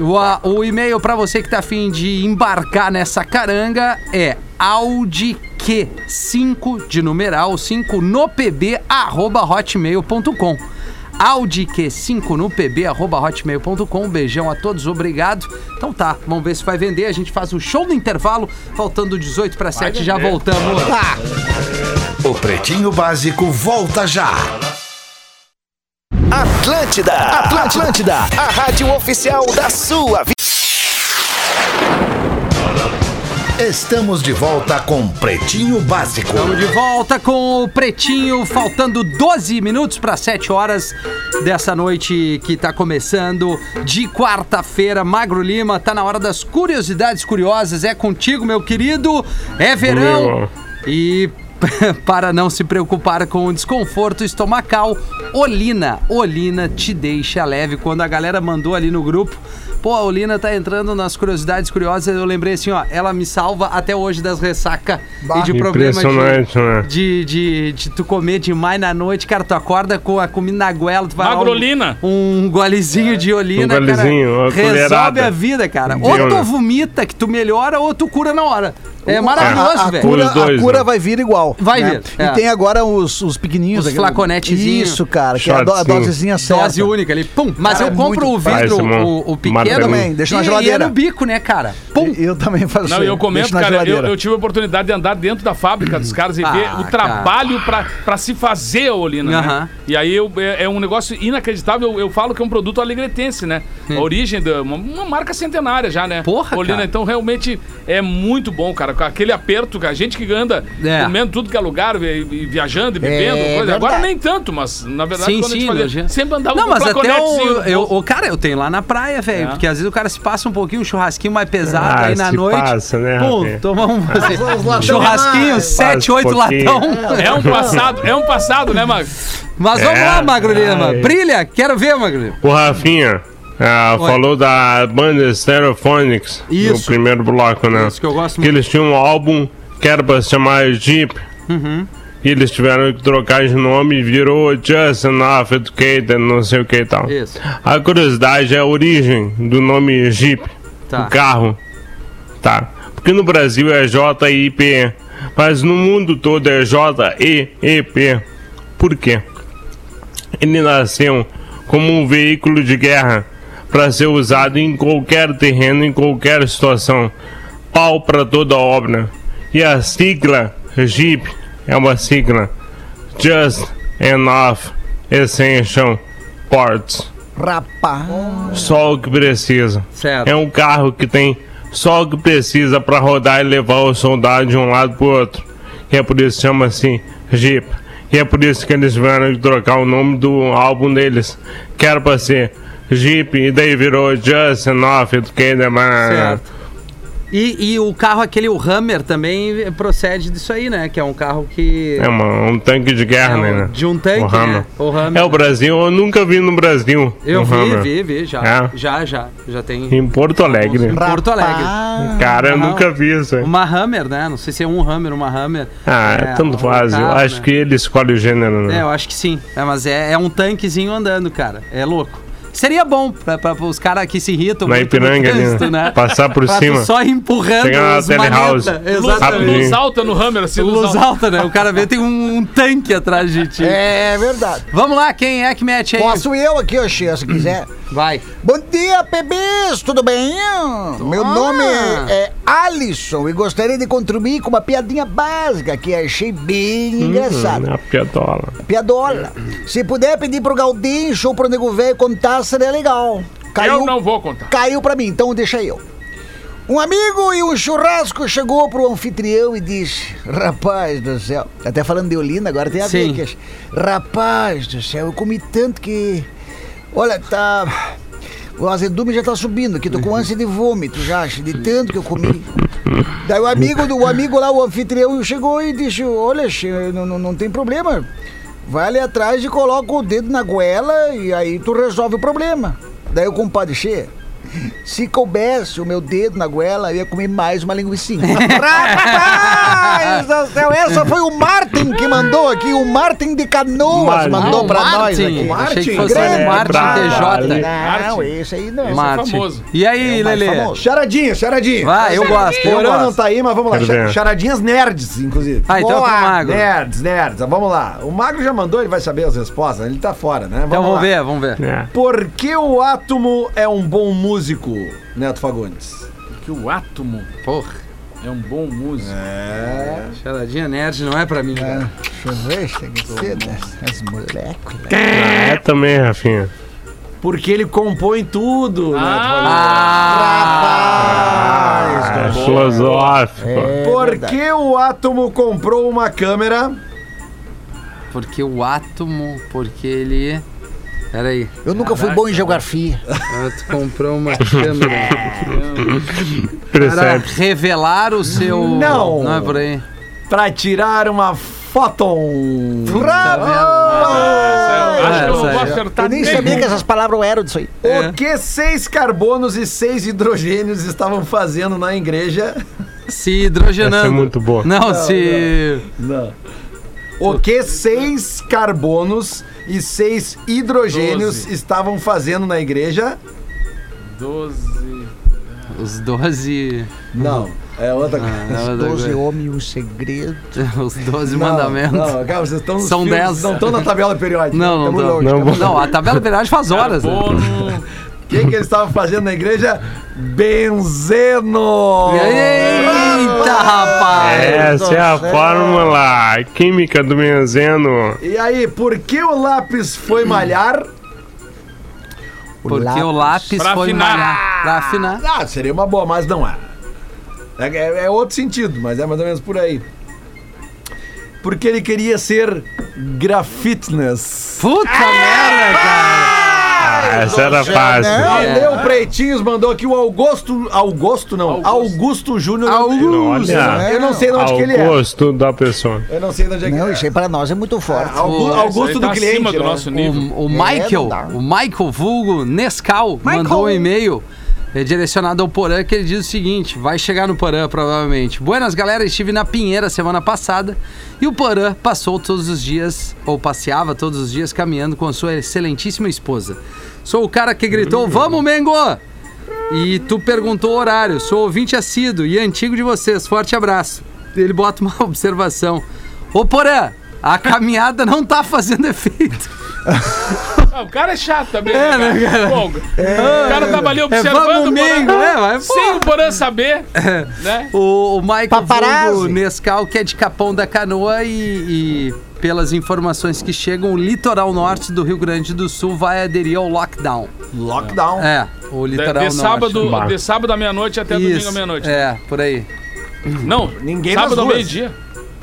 Speaker 2: O, o e-mail pra você que tá afim de embarcar nessa caranga é Audi Q5 de numeral 5 no pb arroba hotmail.com. Audi Q5 no pb arroba hotmail.com. Um beijão a todos, obrigado. Então tá, vamos ver se vai vender. A gente faz o show do intervalo, faltando 18 para 7, já voltamos.
Speaker 10: O Pretinho Básico volta já. Atlântida, Atlântida, a rádio oficial da sua vida. Estamos de volta com Pretinho Básico.
Speaker 2: Estamos de volta com o Pretinho, faltando 12 minutos para 7 horas dessa noite que tá começando de quarta-feira. Magro Lima, tá na hora das curiosidades curiosas. É contigo, meu querido. É verão.
Speaker 6: Meu.
Speaker 2: E *laughs* para não se preocupar com o desconforto estomacal, Olina, Olina te deixa leve. Quando a galera mandou ali no grupo, pô, a Olina tá entrando nas curiosidades curiosas, eu lembrei assim, ó, ela me salva até hoje das ressaca e de problema
Speaker 6: Impressionante, né?
Speaker 2: de, de, de, de tu comer demais na noite, cara, tu acorda com a comida na goela, tu vai lá um-
Speaker 3: Magrolina.
Speaker 2: um golezinho de olina,
Speaker 6: Um golezinho,
Speaker 2: cara, resolve
Speaker 6: colherada.
Speaker 2: a vida, cara. Ou tu
Speaker 6: né?
Speaker 2: vomita, que tu melhora, ou tu cura na hora. É
Speaker 5: a,
Speaker 2: maravilhoso,
Speaker 5: a
Speaker 2: velho.
Speaker 5: cura,
Speaker 6: Os dois,
Speaker 5: a cura
Speaker 6: né?
Speaker 5: vai vir igual.
Speaker 2: Vai
Speaker 5: né?
Speaker 2: vir,
Speaker 5: E
Speaker 2: é.
Speaker 5: tem agora os, os pequenininhos.
Speaker 2: Os
Speaker 5: aquele-
Speaker 2: flaconetezinhos.
Speaker 5: Isso, cara. Que é a, do, a dosezinha certa.
Speaker 2: Dose única ali, pum. Mas
Speaker 5: Cara,
Speaker 2: eu
Speaker 5: é
Speaker 2: compro
Speaker 5: muito-
Speaker 2: o vidro,
Speaker 6: um
Speaker 2: o, o pequeno.
Speaker 5: Também, deixa na
Speaker 2: e-
Speaker 5: geladeira.
Speaker 2: E é no bico, né, cara? Pum.
Speaker 5: Eu também faço
Speaker 3: Não,
Speaker 5: isso.
Speaker 3: eu comento, cara, eu,
Speaker 5: geladeira.
Speaker 3: eu tive a oportunidade de andar dentro da fábrica dos caras e
Speaker 2: Ah,
Speaker 3: ver o trabalho pra, pra se fazer a olina, né?
Speaker 2: Aham.
Speaker 3: E aí eu- é, é um negócio inacreditável. Eu, eu falo que é um produto alegretense, né? A origem de uma, uma marca centenária já, né?
Speaker 2: Porra,
Speaker 3: Olina,
Speaker 2: cara.
Speaker 3: então realmente é muito bom, cara. Com aquele aperto, que a gente que anda
Speaker 2: É.
Speaker 3: comendo tudo que é lugar, viajando e bebendo,
Speaker 4: É
Speaker 3: coisa. Agora nem tanto, mas na verdade
Speaker 2: Sim,
Speaker 3: quando a
Speaker 2: sim,
Speaker 3: gente fazia, sempre andava
Speaker 2: Não,
Speaker 3: com
Speaker 2: mas
Speaker 3: um
Speaker 2: até o, eu, o. Cara, eu tenho lá na praia, velho.
Speaker 3: É.
Speaker 2: Porque às vezes o cara se passa um pouquinho, um churrasquinho mais pesado
Speaker 6: Ah,
Speaker 2: aí na
Speaker 6: se
Speaker 2: noite.
Speaker 6: passa, né,
Speaker 2: Pum,
Speaker 6: Rafinha?
Speaker 2: toma um *laughs* churrasquinho,
Speaker 5: demais.
Speaker 2: sete,
Speaker 6: Passa um
Speaker 2: oito
Speaker 6: pouquinho.
Speaker 2: latão.
Speaker 3: É um passado, é um passado, né, Mago?
Speaker 2: Mas vamos
Speaker 6: É.
Speaker 2: lá, Magro Lima.
Speaker 6: Ai.
Speaker 2: Brilha, quero ver, Magro Lima.
Speaker 6: O Rafinha ah,
Speaker 2: Oi.
Speaker 6: falou da banda Stereophonics no primeiro bloco, né?
Speaker 2: Isso que eu gosto
Speaker 6: Que
Speaker 2: muito.
Speaker 6: eles tinham um álbum que era pra se chamar Jeep.
Speaker 2: Uhum.
Speaker 6: E eles tiveram que trocar de nome e virou Just Enough Educated, não sei o que e tal.
Speaker 2: Isso.
Speaker 6: A curiosidade é a origem do nome Jeep,
Speaker 2: Tá.
Speaker 6: o carro. Tá. Porque no Brasil é J-I-P, mas no mundo todo é J-E-E-P. Por quê? Ele nasceu como um veículo de guerra para ser usado em qualquer terreno, em qualquer situação. Pau para toda obra. E a sigla Jeep é uma sigla Just Enough Essential Parts.
Speaker 4: Rapaz.
Speaker 6: Só o que precisa.
Speaker 2: Certo.
Speaker 6: É um carro que tem só o que precisa para rodar e levar o soldado de um lado pro outro. E é por isso que chama assim Jeep. E é por isso que eles tiveram que trocar o nome do álbum deles. Que era pra ser Jeep e daí virou Just Enough Educated.
Speaker 2: Certo. E, e o carro, aquele, o Hammer, também procede disso aí, né? Que é um carro que.
Speaker 6: É uma- um tanque de guerra,
Speaker 2: É,
Speaker 6: né?
Speaker 2: um-
Speaker 6: né?
Speaker 2: de um tanque,
Speaker 6: o Hammer.
Speaker 2: né? O Hammer.
Speaker 6: É o Brasil, eu nunca vi no Brasil.
Speaker 2: Eu
Speaker 6: um
Speaker 2: vi,
Speaker 6: Hammer.
Speaker 2: vi, vi, já.
Speaker 6: É?
Speaker 2: Já, já. Já tem.
Speaker 6: Em Porto Alegre.
Speaker 2: Em Porto Alegre.
Speaker 6: Cara, eu
Speaker 2: Não.
Speaker 6: nunca vi isso. aí.
Speaker 2: Uma Hammer, né? Não sei se é um Hammer, uma Hammer.
Speaker 6: Ah,
Speaker 2: É,
Speaker 6: tanto
Speaker 2: um
Speaker 6: faz. eu
Speaker 2: carro,
Speaker 6: acho
Speaker 2: né?
Speaker 6: que ele escolhe o gênero, né?
Speaker 2: É, eu acho que sim. É, mas é, é um tanquezinho andando, cara. É louco. Seria bom pra, pra, os caras que se irritam
Speaker 6: Na Ipiranga
Speaker 2: trânsito,
Speaker 6: né?
Speaker 2: né?
Speaker 6: Passar por *laughs* cima.
Speaker 2: Só empurrando
Speaker 6: Chegar na telehouse.
Speaker 2: Exatamente.
Speaker 3: luz alta no Hammer, assim, luz,
Speaker 2: Luz
Speaker 3: alta.
Speaker 2: né? O cara vê tem um, um tanque atrás de ti.
Speaker 4: É verdade.
Speaker 2: Vamos lá, quem é que mete aí?
Speaker 4: Posso eu aqui, ô Xê, se quiser. *clears throat*
Speaker 2: Vai.
Speaker 4: Bom dia, bebês, tudo bem? Meu nome é, é Alisson e gostaria de contribuir com uma piadinha básica que achei bem engraçada.
Speaker 6: Hum, a piadola.
Speaker 4: Piadola. Se puder pedir pro Galdinho ou pro Nego Velho contar, seria legal.
Speaker 3: Eu não vou contar.
Speaker 4: Caiu pra mim, então deixa eu. Um amigo e um churrasco chegou pro anfitrião e disse: Rapaz do céu, até falando de Olinda, agora tem a
Speaker 2: Sim.
Speaker 4: Rapaz do céu, eu comi tanto que. Olha, tá. O azedume já tá subindo aqui, tô com ânsia de vômito já, de tanto que eu comi. Daí o amigo, do, o amigo lá, o anfitrião, chegou e disse: Olha, não, não, não tem problema. Vai ali atrás e coloca o dedo na goela e aí tu resolve o problema. Daí o compadre Che, se coubesse o meu dedo na goela, eu ia comer mais uma linguiça. *laughs* Rapaz do céu, essa foi o Martin que mandou aqui, o Martin de Canoas
Speaker 6: Martin.
Speaker 4: mandou
Speaker 2: Ah, o
Speaker 4: pra nós
Speaker 2: Martin.
Speaker 4: aqui.
Speaker 2: Achei que
Speaker 8: Martin.
Speaker 2: fosse
Speaker 4: Grande
Speaker 2: o Martin
Speaker 6: Martin.
Speaker 2: TJ.
Speaker 4: Não, esse aí não.
Speaker 3: Esse é
Speaker 2: Martin.
Speaker 3: famoso.
Speaker 2: E aí,
Speaker 4: É o famoso.
Speaker 8: Charadinha, charadinha.
Speaker 2: Vai, eu gosto, eu
Speaker 8: Porã não tá aí, mas vamos lá.
Speaker 6: Quero
Speaker 8: Cha-
Speaker 6: ver.
Speaker 8: Charadinhas nerds, inclusive.
Speaker 2: Ah, então é pro
Speaker 8: Boa,
Speaker 2: Magro.
Speaker 8: Nerds, nerds. Vamos lá. O Magro já mandou, ele vai saber as respostas. Ele tá fora, né?
Speaker 2: Então vamos
Speaker 8: lá.
Speaker 2: ver, vamos ver.
Speaker 6: É.
Speaker 8: Por que o átomo é um bom músico, Neto Fagundes?
Speaker 3: Que o átomo
Speaker 2: Porra,
Speaker 3: é um bom músico.
Speaker 2: charadinha nerd não é pra mim. cara.
Speaker 4: Deixa eu ver, tem que ser das moléculas.
Speaker 6: Ah, é também, Rafinha.
Speaker 8: Porque ele compõe tudo, Neto
Speaker 6: Ah, filosófico.
Speaker 8: Fagundes. Por que o átomo comprou uma câmera?
Speaker 2: Porque o átomo, porque ele... Pera aí.
Speaker 4: Eu nunca fui bom em geografia.
Speaker 2: Ah, Tu comprou uma câmera *laughs* para revelar o seu...
Speaker 8: Não.
Speaker 2: Não é por aí.
Speaker 8: pra tirar uma foto.
Speaker 3: Acho que eu não vou acertar
Speaker 4: Eu nem sabia que essas palavras eram disso aí.
Speaker 2: É.
Speaker 8: O que seis carbonos e seis hidrogênios estavam fazendo na igreja?
Speaker 2: Se hidrogenando.
Speaker 6: Essa é muito boa.
Speaker 2: Não, se.
Speaker 8: Não. O que seis carbonos e seis hidrogênios
Speaker 3: Doze.
Speaker 8: estavam fazendo na igreja?
Speaker 3: 12.
Speaker 2: Os 12.
Speaker 8: Não, é outra coisa.
Speaker 2: Ah, não,
Speaker 4: Doze homens e um segredo. *laughs*
Speaker 2: Os 12
Speaker 8: Não,
Speaker 2: mandamentos.
Speaker 8: Não, cara, vocês estão
Speaker 2: São
Speaker 8: filmes,
Speaker 2: dez.
Speaker 8: Não estão na tabela periódica.
Speaker 2: Não, não,
Speaker 8: Tamo
Speaker 2: não.
Speaker 8: longe,
Speaker 6: Não,
Speaker 2: Não, a tabela periódica faz horas. né? *laughs*
Speaker 8: Quem que eles estavam fazendo na igreja? Benzeno!
Speaker 2: Eita, rapaz!
Speaker 6: Essa é a fórmula química do benzeno.
Speaker 8: E aí, por que o lápis foi malhar?
Speaker 2: Porque o lápis
Speaker 3: Pra
Speaker 2: foi
Speaker 3: afinar.
Speaker 2: malhar. Pra afinar.
Speaker 8: Ah, seria uma boa, mas não é. É, é- é outro sentido, mas é mais ou menos por aí. Porque ele queria ser grafitness.
Speaker 2: Puta merda, cara!
Speaker 6: Ah, essa era fácil.
Speaker 8: Valeu, Pretinhos, mandou aqui o Augusto. Augusto não, Augusto, Júnior.
Speaker 6: Olha,
Speaker 8: Eu não sei de onde que ele é.
Speaker 6: gosto da pessoa.
Speaker 8: Eu não sei de onde é que
Speaker 4: Não,
Speaker 8: é.
Speaker 4: isso aí pra nós é muito forte.
Speaker 2: Pô,
Speaker 8: Augusto
Speaker 3: aí
Speaker 8: do
Speaker 3: tá
Speaker 8: cliente.
Speaker 3: acima do
Speaker 8: né?
Speaker 3: nosso nível.
Speaker 2: O, o Michael,
Speaker 4: dá.
Speaker 2: o Michael Vulgo Nescau, mandou um e-mail é, direcionado ao Porã que ele diz o seguinte: vai chegar no Porã provavelmente. Buenas galera, estive na Pinheira semana passada e o Porã passou todos os dias, ou passeava todos os dias caminhando com a sua excelentíssima esposa. Sou o cara que gritou: Vamos, Mengo! E tu perguntou o horário. Sou ouvinte assíduo e antigo de vocês. Forte abraço. Ele bota uma *laughs* observação. Ô Porã, a caminhada não tá fazendo efeito.
Speaker 3: Ah, o cara é chato também.
Speaker 2: É,
Speaker 3: né,
Speaker 2: né,
Speaker 3: cara? Pô, o cara tava ali
Speaker 2: É,
Speaker 3: observando
Speaker 2: vamos,
Speaker 3: o
Speaker 2: Mengo, né? Vai,
Speaker 3: sem o Porã saber. né?
Speaker 2: O, o Michael. Vulgo Nescau, que é de Capão da Canoa e, e pelas informações que chegam, o litoral norte do Rio Grande do Sul vai aderir ao lockdown.
Speaker 8: Lockdown.
Speaker 2: É, o
Speaker 3: De,
Speaker 2: litoral
Speaker 3: de
Speaker 2: norte.
Speaker 3: sábado,
Speaker 6: Bah.
Speaker 3: de sábado à meia-noite até domingo à meia-noite.
Speaker 2: É, por aí.
Speaker 3: Não,
Speaker 8: Ninguém
Speaker 3: sábado ao meio-dia.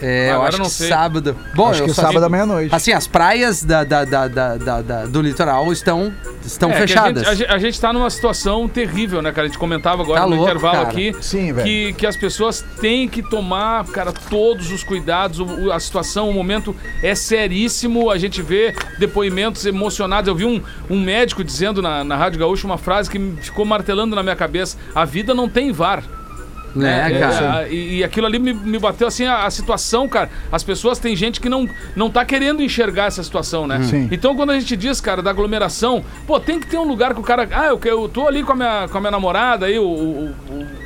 Speaker 2: É, eu
Speaker 3: Agora
Speaker 2: acho
Speaker 3: não
Speaker 2: que
Speaker 3: sei.
Speaker 2: sábado. Bom,
Speaker 4: Acho
Speaker 2: eu
Speaker 4: que
Speaker 2: só
Speaker 4: sábado à meia-noite.
Speaker 2: Assim, as praias da, da- da- da- da- da- do litoral estão, estão
Speaker 3: É, que
Speaker 2: fechadas.
Speaker 3: A gente, a, gente, a gente tá numa situação terrível, né, cara? A gente comentava agora
Speaker 2: Tá
Speaker 3: no
Speaker 2: louco,
Speaker 3: intervalo
Speaker 2: cara.
Speaker 3: aqui
Speaker 4: Sim, velho.
Speaker 3: que, que as pessoas têm que tomar, cara, todos os cuidados. O- o- a situação, o momento é seríssimo. A gente vê depoimentos emocionados. Eu vi um, um médico dizendo na, na Rádio Gaúcha uma frase que me ficou martelando na minha cabeça: a vida não tem VAR.
Speaker 2: Né,
Speaker 3: É,
Speaker 2: cara?
Speaker 3: é, e, e aquilo ali me, me bateu assim, a, a situação, cara. As pessoas, tem gente que não, não tá querendo enxergar essa situação, né?
Speaker 4: Sim.
Speaker 3: Então quando a gente diz, cara, da aglomeração, pô, tem que ter um lugar que o cara. Ah, eu, que- eu tô ali com a minha, com a minha namorada aí, o, o-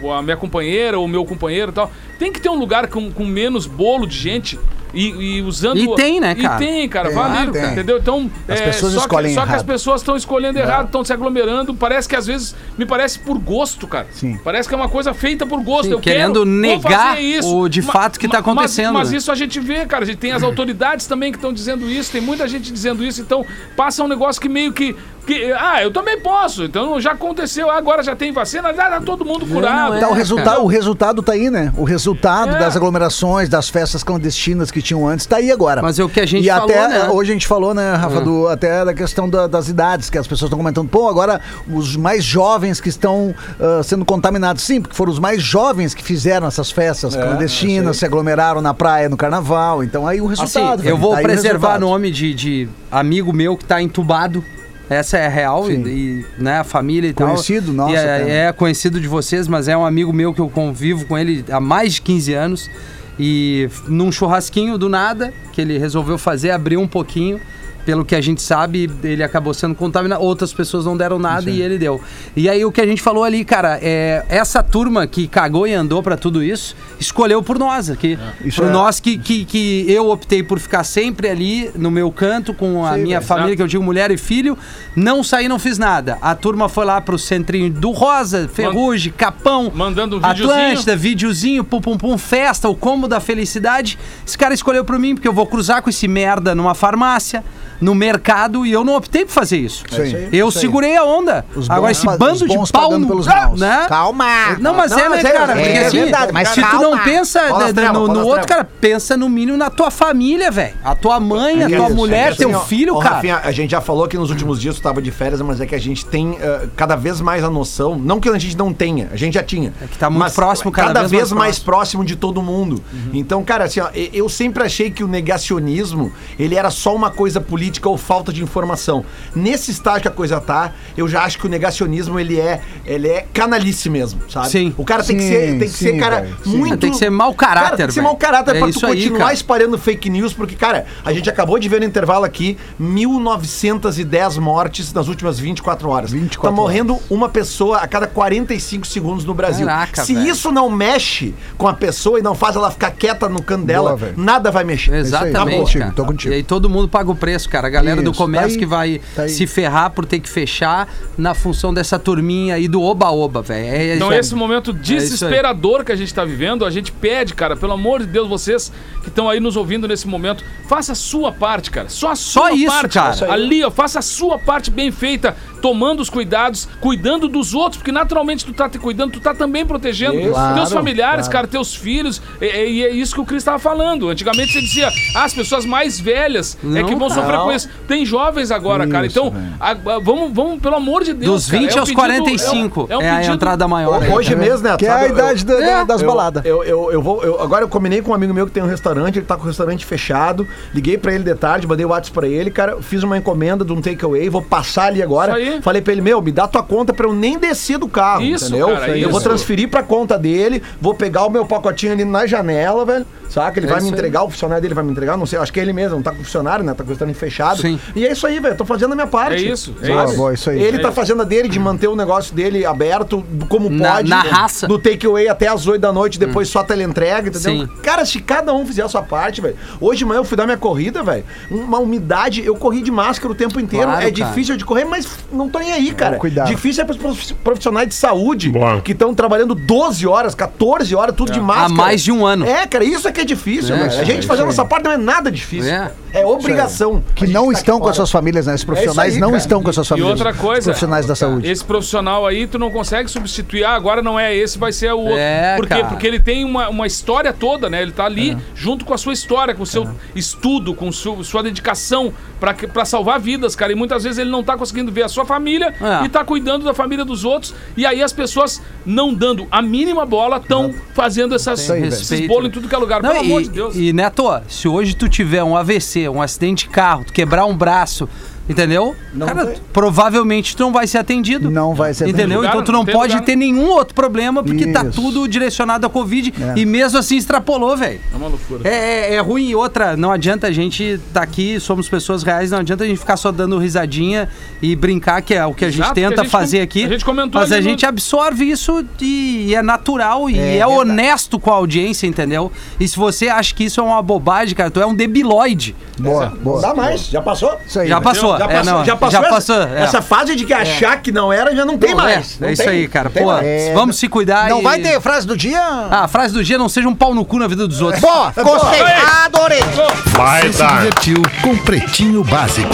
Speaker 3: o- a minha companheira, o meu companheiro e tal. Tem que ter um lugar com, com menos bolo de gente. E, e usando.
Speaker 2: E tem, né, cara?
Speaker 3: E tem, cara.
Speaker 4: Tem,
Speaker 3: vale,
Speaker 4: tem.
Speaker 3: entendeu? Então.
Speaker 4: As
Speaker 3: é,
Speaker 4: pessoas
Speaker 3: só
Speaker 4: escolhem
Speaker 3: que, Só que as pessoas estão escolhendo errado, estão se aglomerando. Parece que às vezes. Me parece por gosto, cara.
Speaker 4: Sim.
Speaker 3: Parece que é uma coisa feita por gosto.
Speaker 2: Sim,
Speaker 3: eu
Speaker 2: querendo
Speaker 3: quero,
Speaker 2: negar
Speaker 3: isso.
Speaker 2: o de fato que tá
Speaker 3: mas-
Speaker 2: acontecendo,
Speaker 3: Mas,
Speaker 2: né?
Speaker 3: isso a gente vê, cara. A gente tem as *clears throat* autoridades também que estão dizendo isso. Tem muita gente dizendo isso. Então passa um negócio que meio que. Que ah, eu também posso. Então já aconteceu. Agora já tem vacina. Já tá todo mundo curado.
Speaker 2: não
Speaker 4: Tá, o,
Speaker 2: É,
Speaker 4: resultado,
Speaker 2: cara.
Speaker 4: o resultado tá aí, né? O resultado
Speaker 3: É.
Speaker 4: das aglomerações, das festas clandestinas que tinham antes, tá aí agora.
Speaker 2: Mas é o que a gente
Speaker 4: e
Speaker 2: falou,
Speaker 4: até,
Speaker 2: né?
Speaker 4: hoje a gente falou, né, Rafa, do, até da questão da- das idades, que as pessoas estão comentando, pô, agora os mais jovens que estão ah, sendo contaminados, sim, porque foram os mais jovens que fizeram essas festas clandestinas, se aglomeraram na praia, no carnaval, então aí o
Speaker 2: Assim,
Speaker 4: resultado.
Speaker 2: eu
Speaker 4: velho,
Speaker 2: vou
Speaker 4: tá o
Speaker 2: preservar
Speaker 4: resultado.
Speaker 2: nome de, de amigo meu que tá entubado. Essa é real, e, e, né, a família e tal.
Speaker 4: Conhecido
Speaker 2: E
Speaker 4: até, né?
Speaker 2: é, é conhecido de vocês, mas é um amigo meu que eu convivo com ele há mais de 15 anos. E num churrasquinho do nada, que ele resolveu fazer, abriu um pouquinho. Pelo que a gente sabe, ele acabou sendo contaminado. Outras pessoas não deram nada e ele deu. E aí o que a gente falou ali, cara, é essa turma que cagou e andou pra tudo isso, escolheu por nós aqui.
Speaker 4: Isso
Speaker 2: por
Speaker 4: é.
Speaker 2: nós que, que, que eu optei por ficar sempre ali no meu canto com a minha família, que eu digo mulher e filho. Não saí, não fiz nada. A turma foi lá pro centrinho do Rosa, Ferrugem, Capão,
Speaker 3: Mandando um videozinho.
Speaker 2: Atlântida, videozinho, pum pum pum, festa, o combo da felicidade. Esse cara escolheu pra mim, porque eu vou cruzar com esse merda numa farmácia. No mercado e eu não optei por fazer isso.
Speaker 5: Sim.
Speaker 2: Eu
Speaker 5: aí.
Speaker 2: segurei a onda.
Speaker 5: Os
Speaker 2: Agora,
Speaker 5: bons
Speaker 2: esse bando
Speaker 5: os bons
Speaker 2: de pau
Speaker 5: pagando
Speaker 2: no-
Speaker 5: pelos maus.
Speaker 2: Né?
Speaker 4: Calma.
Speaker 2: Não, mas
Speaker 4: Não,
Speaker 2: é, né,
Speaker 4: é-
Speaker 2: cara?
Speaker 4: é
Speaker 2: Porque assim,
Speaker 4: verdade, mas
Speaker 2: se tu
Speaker 4: calma.
Speaker 2: não pensa né, no, no outro, cara, pensa no mínimo na tua família, velho. A tua mãe, a tua
Speaker 8: Isso,
Speaker 2: mulher,
Speaker 8: é que
Speaker 2: teu
Speaker 8: assim, ó,
Speaker 2: filho, cara.
Speaker 8: Rafinha, a gente já falou que nos últimos dias tu tava de férias, mas é que a gente tem ah, cada vez mais a noção, não que a gente não tenha, a gente já tinha.
Speaker 2: É que tá muito próximo, cada
Speaker 8: cada,
Speaker 2: vez
Speaker 8: vez,
Speaker 2: mais
Speaker 8: mais próximo de todo mundo. Então, cara, assim, ó, e- eu sempre achei que o negacionismo, ele era só uma coisa política ou falta de informação. Nesse estágio que a coisa tá, eu já acho que o negacionismo, ele é, ele é canalice mesmo, sabe?
Speaker 2: Sim.
Speaker 8: O cara tem que ser, tem que
Speaker 5: sim,
Speaker 8: ser cara,
Speaker 5: sim.
Speaker 8: muito...
Speaker 2: Tem que ser mau caráter,
Speaker 8: Cara, tem que ser mau caráter
Speaker 2: É
Speaker 8: pra tu
Speaker 2: isso aí,
Speaker 8: continuar
Speaker 2: cara.
Speaker 8: espalhando fake news, porque, cara, a gente acabou de ver no intervalo aqui 1910 mortes nas últimas 24 horas.
Speaker 5: 24
Speaker 8: tá morrendo uma pessoa a cada 45 segundos no Brasil.
Speaker 2: Caraca,
Speaker 8: Se
Speaker 2: velho.
Speaker 8: isso não mexe com a pessoa e não faz ela ficar quieta no canto dela,
Speaker 5: Boa,
Speaker 8: nada vai mexer.
Speaker 5: aí, tá
Speaker 2: Exatamente.
Speaker 5: contigo,
Speaker 2: cara.
Speaker 5: tô contigo.
Speaker 2: E aí todo mundo paga o preço, cara. A galera do
Speaker 5: Isso,
Speaker 2: comércio
Speaker 5: tá aí,
Speaker 2: que vai
Speaker 5: tá
Speaker 2: se ferrar por ter que fechar na função dessa turminha aí do oba-oba, velho. É,
Speaker 3: Então,
Speaker 2: é-
Speaker 3: esse momento desesperador que a gente tá vivendo, a gente pede, cara, pelo amor de Deus, vocês que estão aí nos ouvindo nesse momento, faça a sua parte, cara. Só a sua
Speaker 2: isso,
Speaker 3: parte.
Speaker 2: cara.
Speaker 3: Ali, ó, faça a sua parte bem feita, tomando os cuidados, cuidando dos outros, porque naturalmente tu tá te cuidando, tu tá também protegendo
Speaker 8: Isso.
Speaker 5: Claro,
Speaker 3: teus familiares,
Speaker 5: claro.
Speaker 3: cara, teus filhos. E, e- e é isso que o Cris tava falando. Antigamente você dizia, ah, as pessoas mais velhas é
Speaker 2: Não,
Speaker 3: que vão
Speaker 2: cara.
Speaker 3: sofrer com isso. Tem jovens agora, cara.
Speaker 5: Isso,
Speaker 3: Então,
Speaker 5: velho.
Speaker 3: a- a- vamos, vamos, pelo amor de Deus.
Speaker 2: Dos
Speaker 3: cara,
Speaker 2: 20
Speaker 3: é um
Speaker 2: aos
Speaker 3: pedido-
Speaker 2: 45 é,
Speaker 3: um
Speaker 2: a
Speaker 3: pedido-
Speaker 2: entrada maior.
Speaker 8: Hoje
Speaker 2: cara.
Speaker 8: mesmo, né?
Speaker 5: Que é a
Speaker 8: eu-
Speaker 5: idade da-
Speaker 2: É.
Speaker 5: das
Speaker 8: eu,
Speaker 5: baladas.
Speaker 8: Eu, eu, eu vou. eu- agora eu combinei com um amigo meu que tem um restaurante, ele tá com o restaurante fechado. Liguei pra ele de tarde, mandei o WhatsApp pra ele, cara. Fiz uma encomenda de um takeaway, vou passar ali agora.
Speaker 3: Isso aí.
Speaker 8: Falei pra ele, meu, me dá tua conta pra eu nem descer do carro.
Speaker 3: Isso,
Speaker 8: entendeu?
Speaker 3: cara,
Speaker 8: eu vou
Speaker 3: isso.
Speaker 8: transferir pra conta dele, vou pegar o meu pacotinho ali na janela, velho. Saca? Ele
Speaker 2: É
Speaker 8: vai me
Speaker 2: isso aí.
Speaker 8: entregar, o funcionário dele vai me entregar, não sei, acho que é ele mesmo, não tá com funcionário, né? Tá com o restaurante fechado.
Speaker 2: Sim.
Speaker 8: E é isso aí, velho. Tô fazendo a minha parte.
Speaker 3: É isso, é
Speaker 8: sabe?
Speaker 3: isso.
Speaker 5: Boa, isso aí.
Speaker 8: Ele
Speaker 3: É
Speaker 8: tá
Speaker 3: isso.
Speaker 8: fazendo a dele de manter o negócio dele aberto como
Speaker 2: Na-
Speaker 8: pode.
Speaker 2: na raça.
Speaker 8: Do takeaway até as 8 da noite, depois só teleentrega, entendeu?
Speaker 2: Sim.
Speaker 8: Cara, se cada um fizer a sua parte, velho. Hoje de manhã eu fui dar minha corrida, velho. Uma umidade, eu corri de máscara o tempo inteiro.
Speaker 2: Claro,
Speaker 8: é
Speaker 2: cara.
Speaker 8: difícil de correr, mas não tô nem aí, cara.
Speaker 5: cuidado.
Speaker 8: Difícil é pros prof- profissionais de saúde
Speaker 6: Boa.
Speaker 8: que estão trabalhando 12 horas, 14 horas, tudo de máscara.
Speaker 2: Há mais de um ano.
Speaker 8: É, cara, isso é que é difícil,
Speaker 2: É, isso
Speaker 8: A gente
Speaker 5: isso
Speaker 8: fazendo
Speaker 5: aí.
Speaker 8: nossa parte não é nada difícil.
Speaker 2: É.
Speaker 8: É, obrigação.
Speaker 5: Que não
Speaker 8: tá
Speaker 5: estão com as suas famílias, né? Esses profissionais
Speaker 8: aí,
Speaker 5: não
Speaker 8: cara.
Speaker 5: estão com as suas
Speaker 3: E
Speaker 5: famílias.
Speaker 3: outra coisa,
Speaker 5: Profissionais da saúde.
Speaker 3: esse profissional aí, tu não consegue substituir. Ah, agora não é esse, vai ser o outro.
Speaker 2: É,
Speaker 3: Por quê?
Speaker 2: cara.
Speaker 3: Porque ele tem uma, uma história toda, né? Ele tá ali
Speaker 5: É.
Speaker 3: junto com a sua história, com o seu estudo, com su- sua dedicação pra salvar vidas, cara. E muitas vezes ele não tá conseguindo ver a sua família
Speaker 2: É.
Speaker 3: e tá cuidando da família dos outros. E aí as pessoas, não dando a mínima bola, estão fazendo essas,
Speaker 5: aí,
Speaker 3: esses bolos em tudo que é lugar.
Speaker 2: Não,
Speaker 3: Pelo
Speaker 2: e,
Speaker 3: amor de Deus.
Speaker 2: E, Neto, se hoje tu tiver um AVC, um acidente de carro, tu quebrar um braço, entendeu? Cara,
Speaker 8: tem.
Speaker 2: provavelmente tu não vai ser atendido.
Speaker 5: Não vai ser
Speaker 2: Entendeu?
Speaker 3: lugar,
Speaker 2: então tu
Speaker 3: não
Speaker 2: não pode
Speaker 3: lugar.
Speaker 2: ter nenhum outro problema, porque tá
Speaker 5: Isso.
Speaker 2: tudo direcionado à Covid.
Speaker 5: É.
Speaker 2: E mesmo assim extrapolou, velho.
Speaker 3: É uma loucura.
Speaker 2: É, é, é ruim. E outra, não adianta a gente tá aqui, somos pessoas reais, não adianta a gente ficar só dando risadinha e brincar, que é o que a gente
Speaker 3: Exato,
Speaker 2: tenta
Speaker 3: a gente
Speaker 2: fazer
Speaker 3: com-
Speaker 2: aqui.
Speaker 3: a gente comentou
Speaker 2: mas a
Speaker 3: no-
Speaker 2: gente absorve isso e, e é natural e é,
Speaker 5: verdade.
Speaker 2: honesto com a audiência, entendeu? E se você acha que isso é uma bobagem, cara, tu é um debiloide.
Speaker 5: Boa,
Speaker 8: Não
Speaker 5: boa.
Speaker 8: dá mais, já passou?
Speaker 5: Isso aí.
Speaker 2: Já
Speaker 5: velho.
Speaker 2: passou.
Speaker 8: Já
Speaker 2: é,
Speaker 8: passou,
Speaker 2: não,
Speaker 8: já passou,
Speaker 2: já
Speaker 8: essa,
Speaker 2: passou, é.
Speaker 8: essa fase de que achar que não era, já não tem
Speaker 2: Pô,
Speaker 8: mais.
Speaker 2: É,
Speaker 8: Não
Speaker 2: é isso
Speaker 8: tem,
Speaker 2: aí, cara.
Speaker 8: não
Speaker 2: Pô,
Speaker 8: mais.
Speaker 5: É,
Speaker 2: vamos se cuidar
Speaker 4: Não
Speaker 2: e-
Speaker 4: vai ter frase do dia?
Speaker 2: Ah, a frase do dia não seja um pau no cu na vida dos outros.
Speaker 4: Boa, gostei, adorei.
Speaker 6: Vai
Speaker 10: Se
Speaker 6: dar.
Speaker 10: divertiu com Pretinho Básico.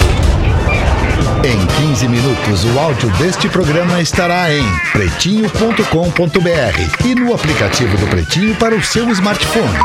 Speaker 10: Em 15 minutos, o áudio deste programa estará em pretinho.com.br e no aplicativo do Pretinho para o seu smartphone.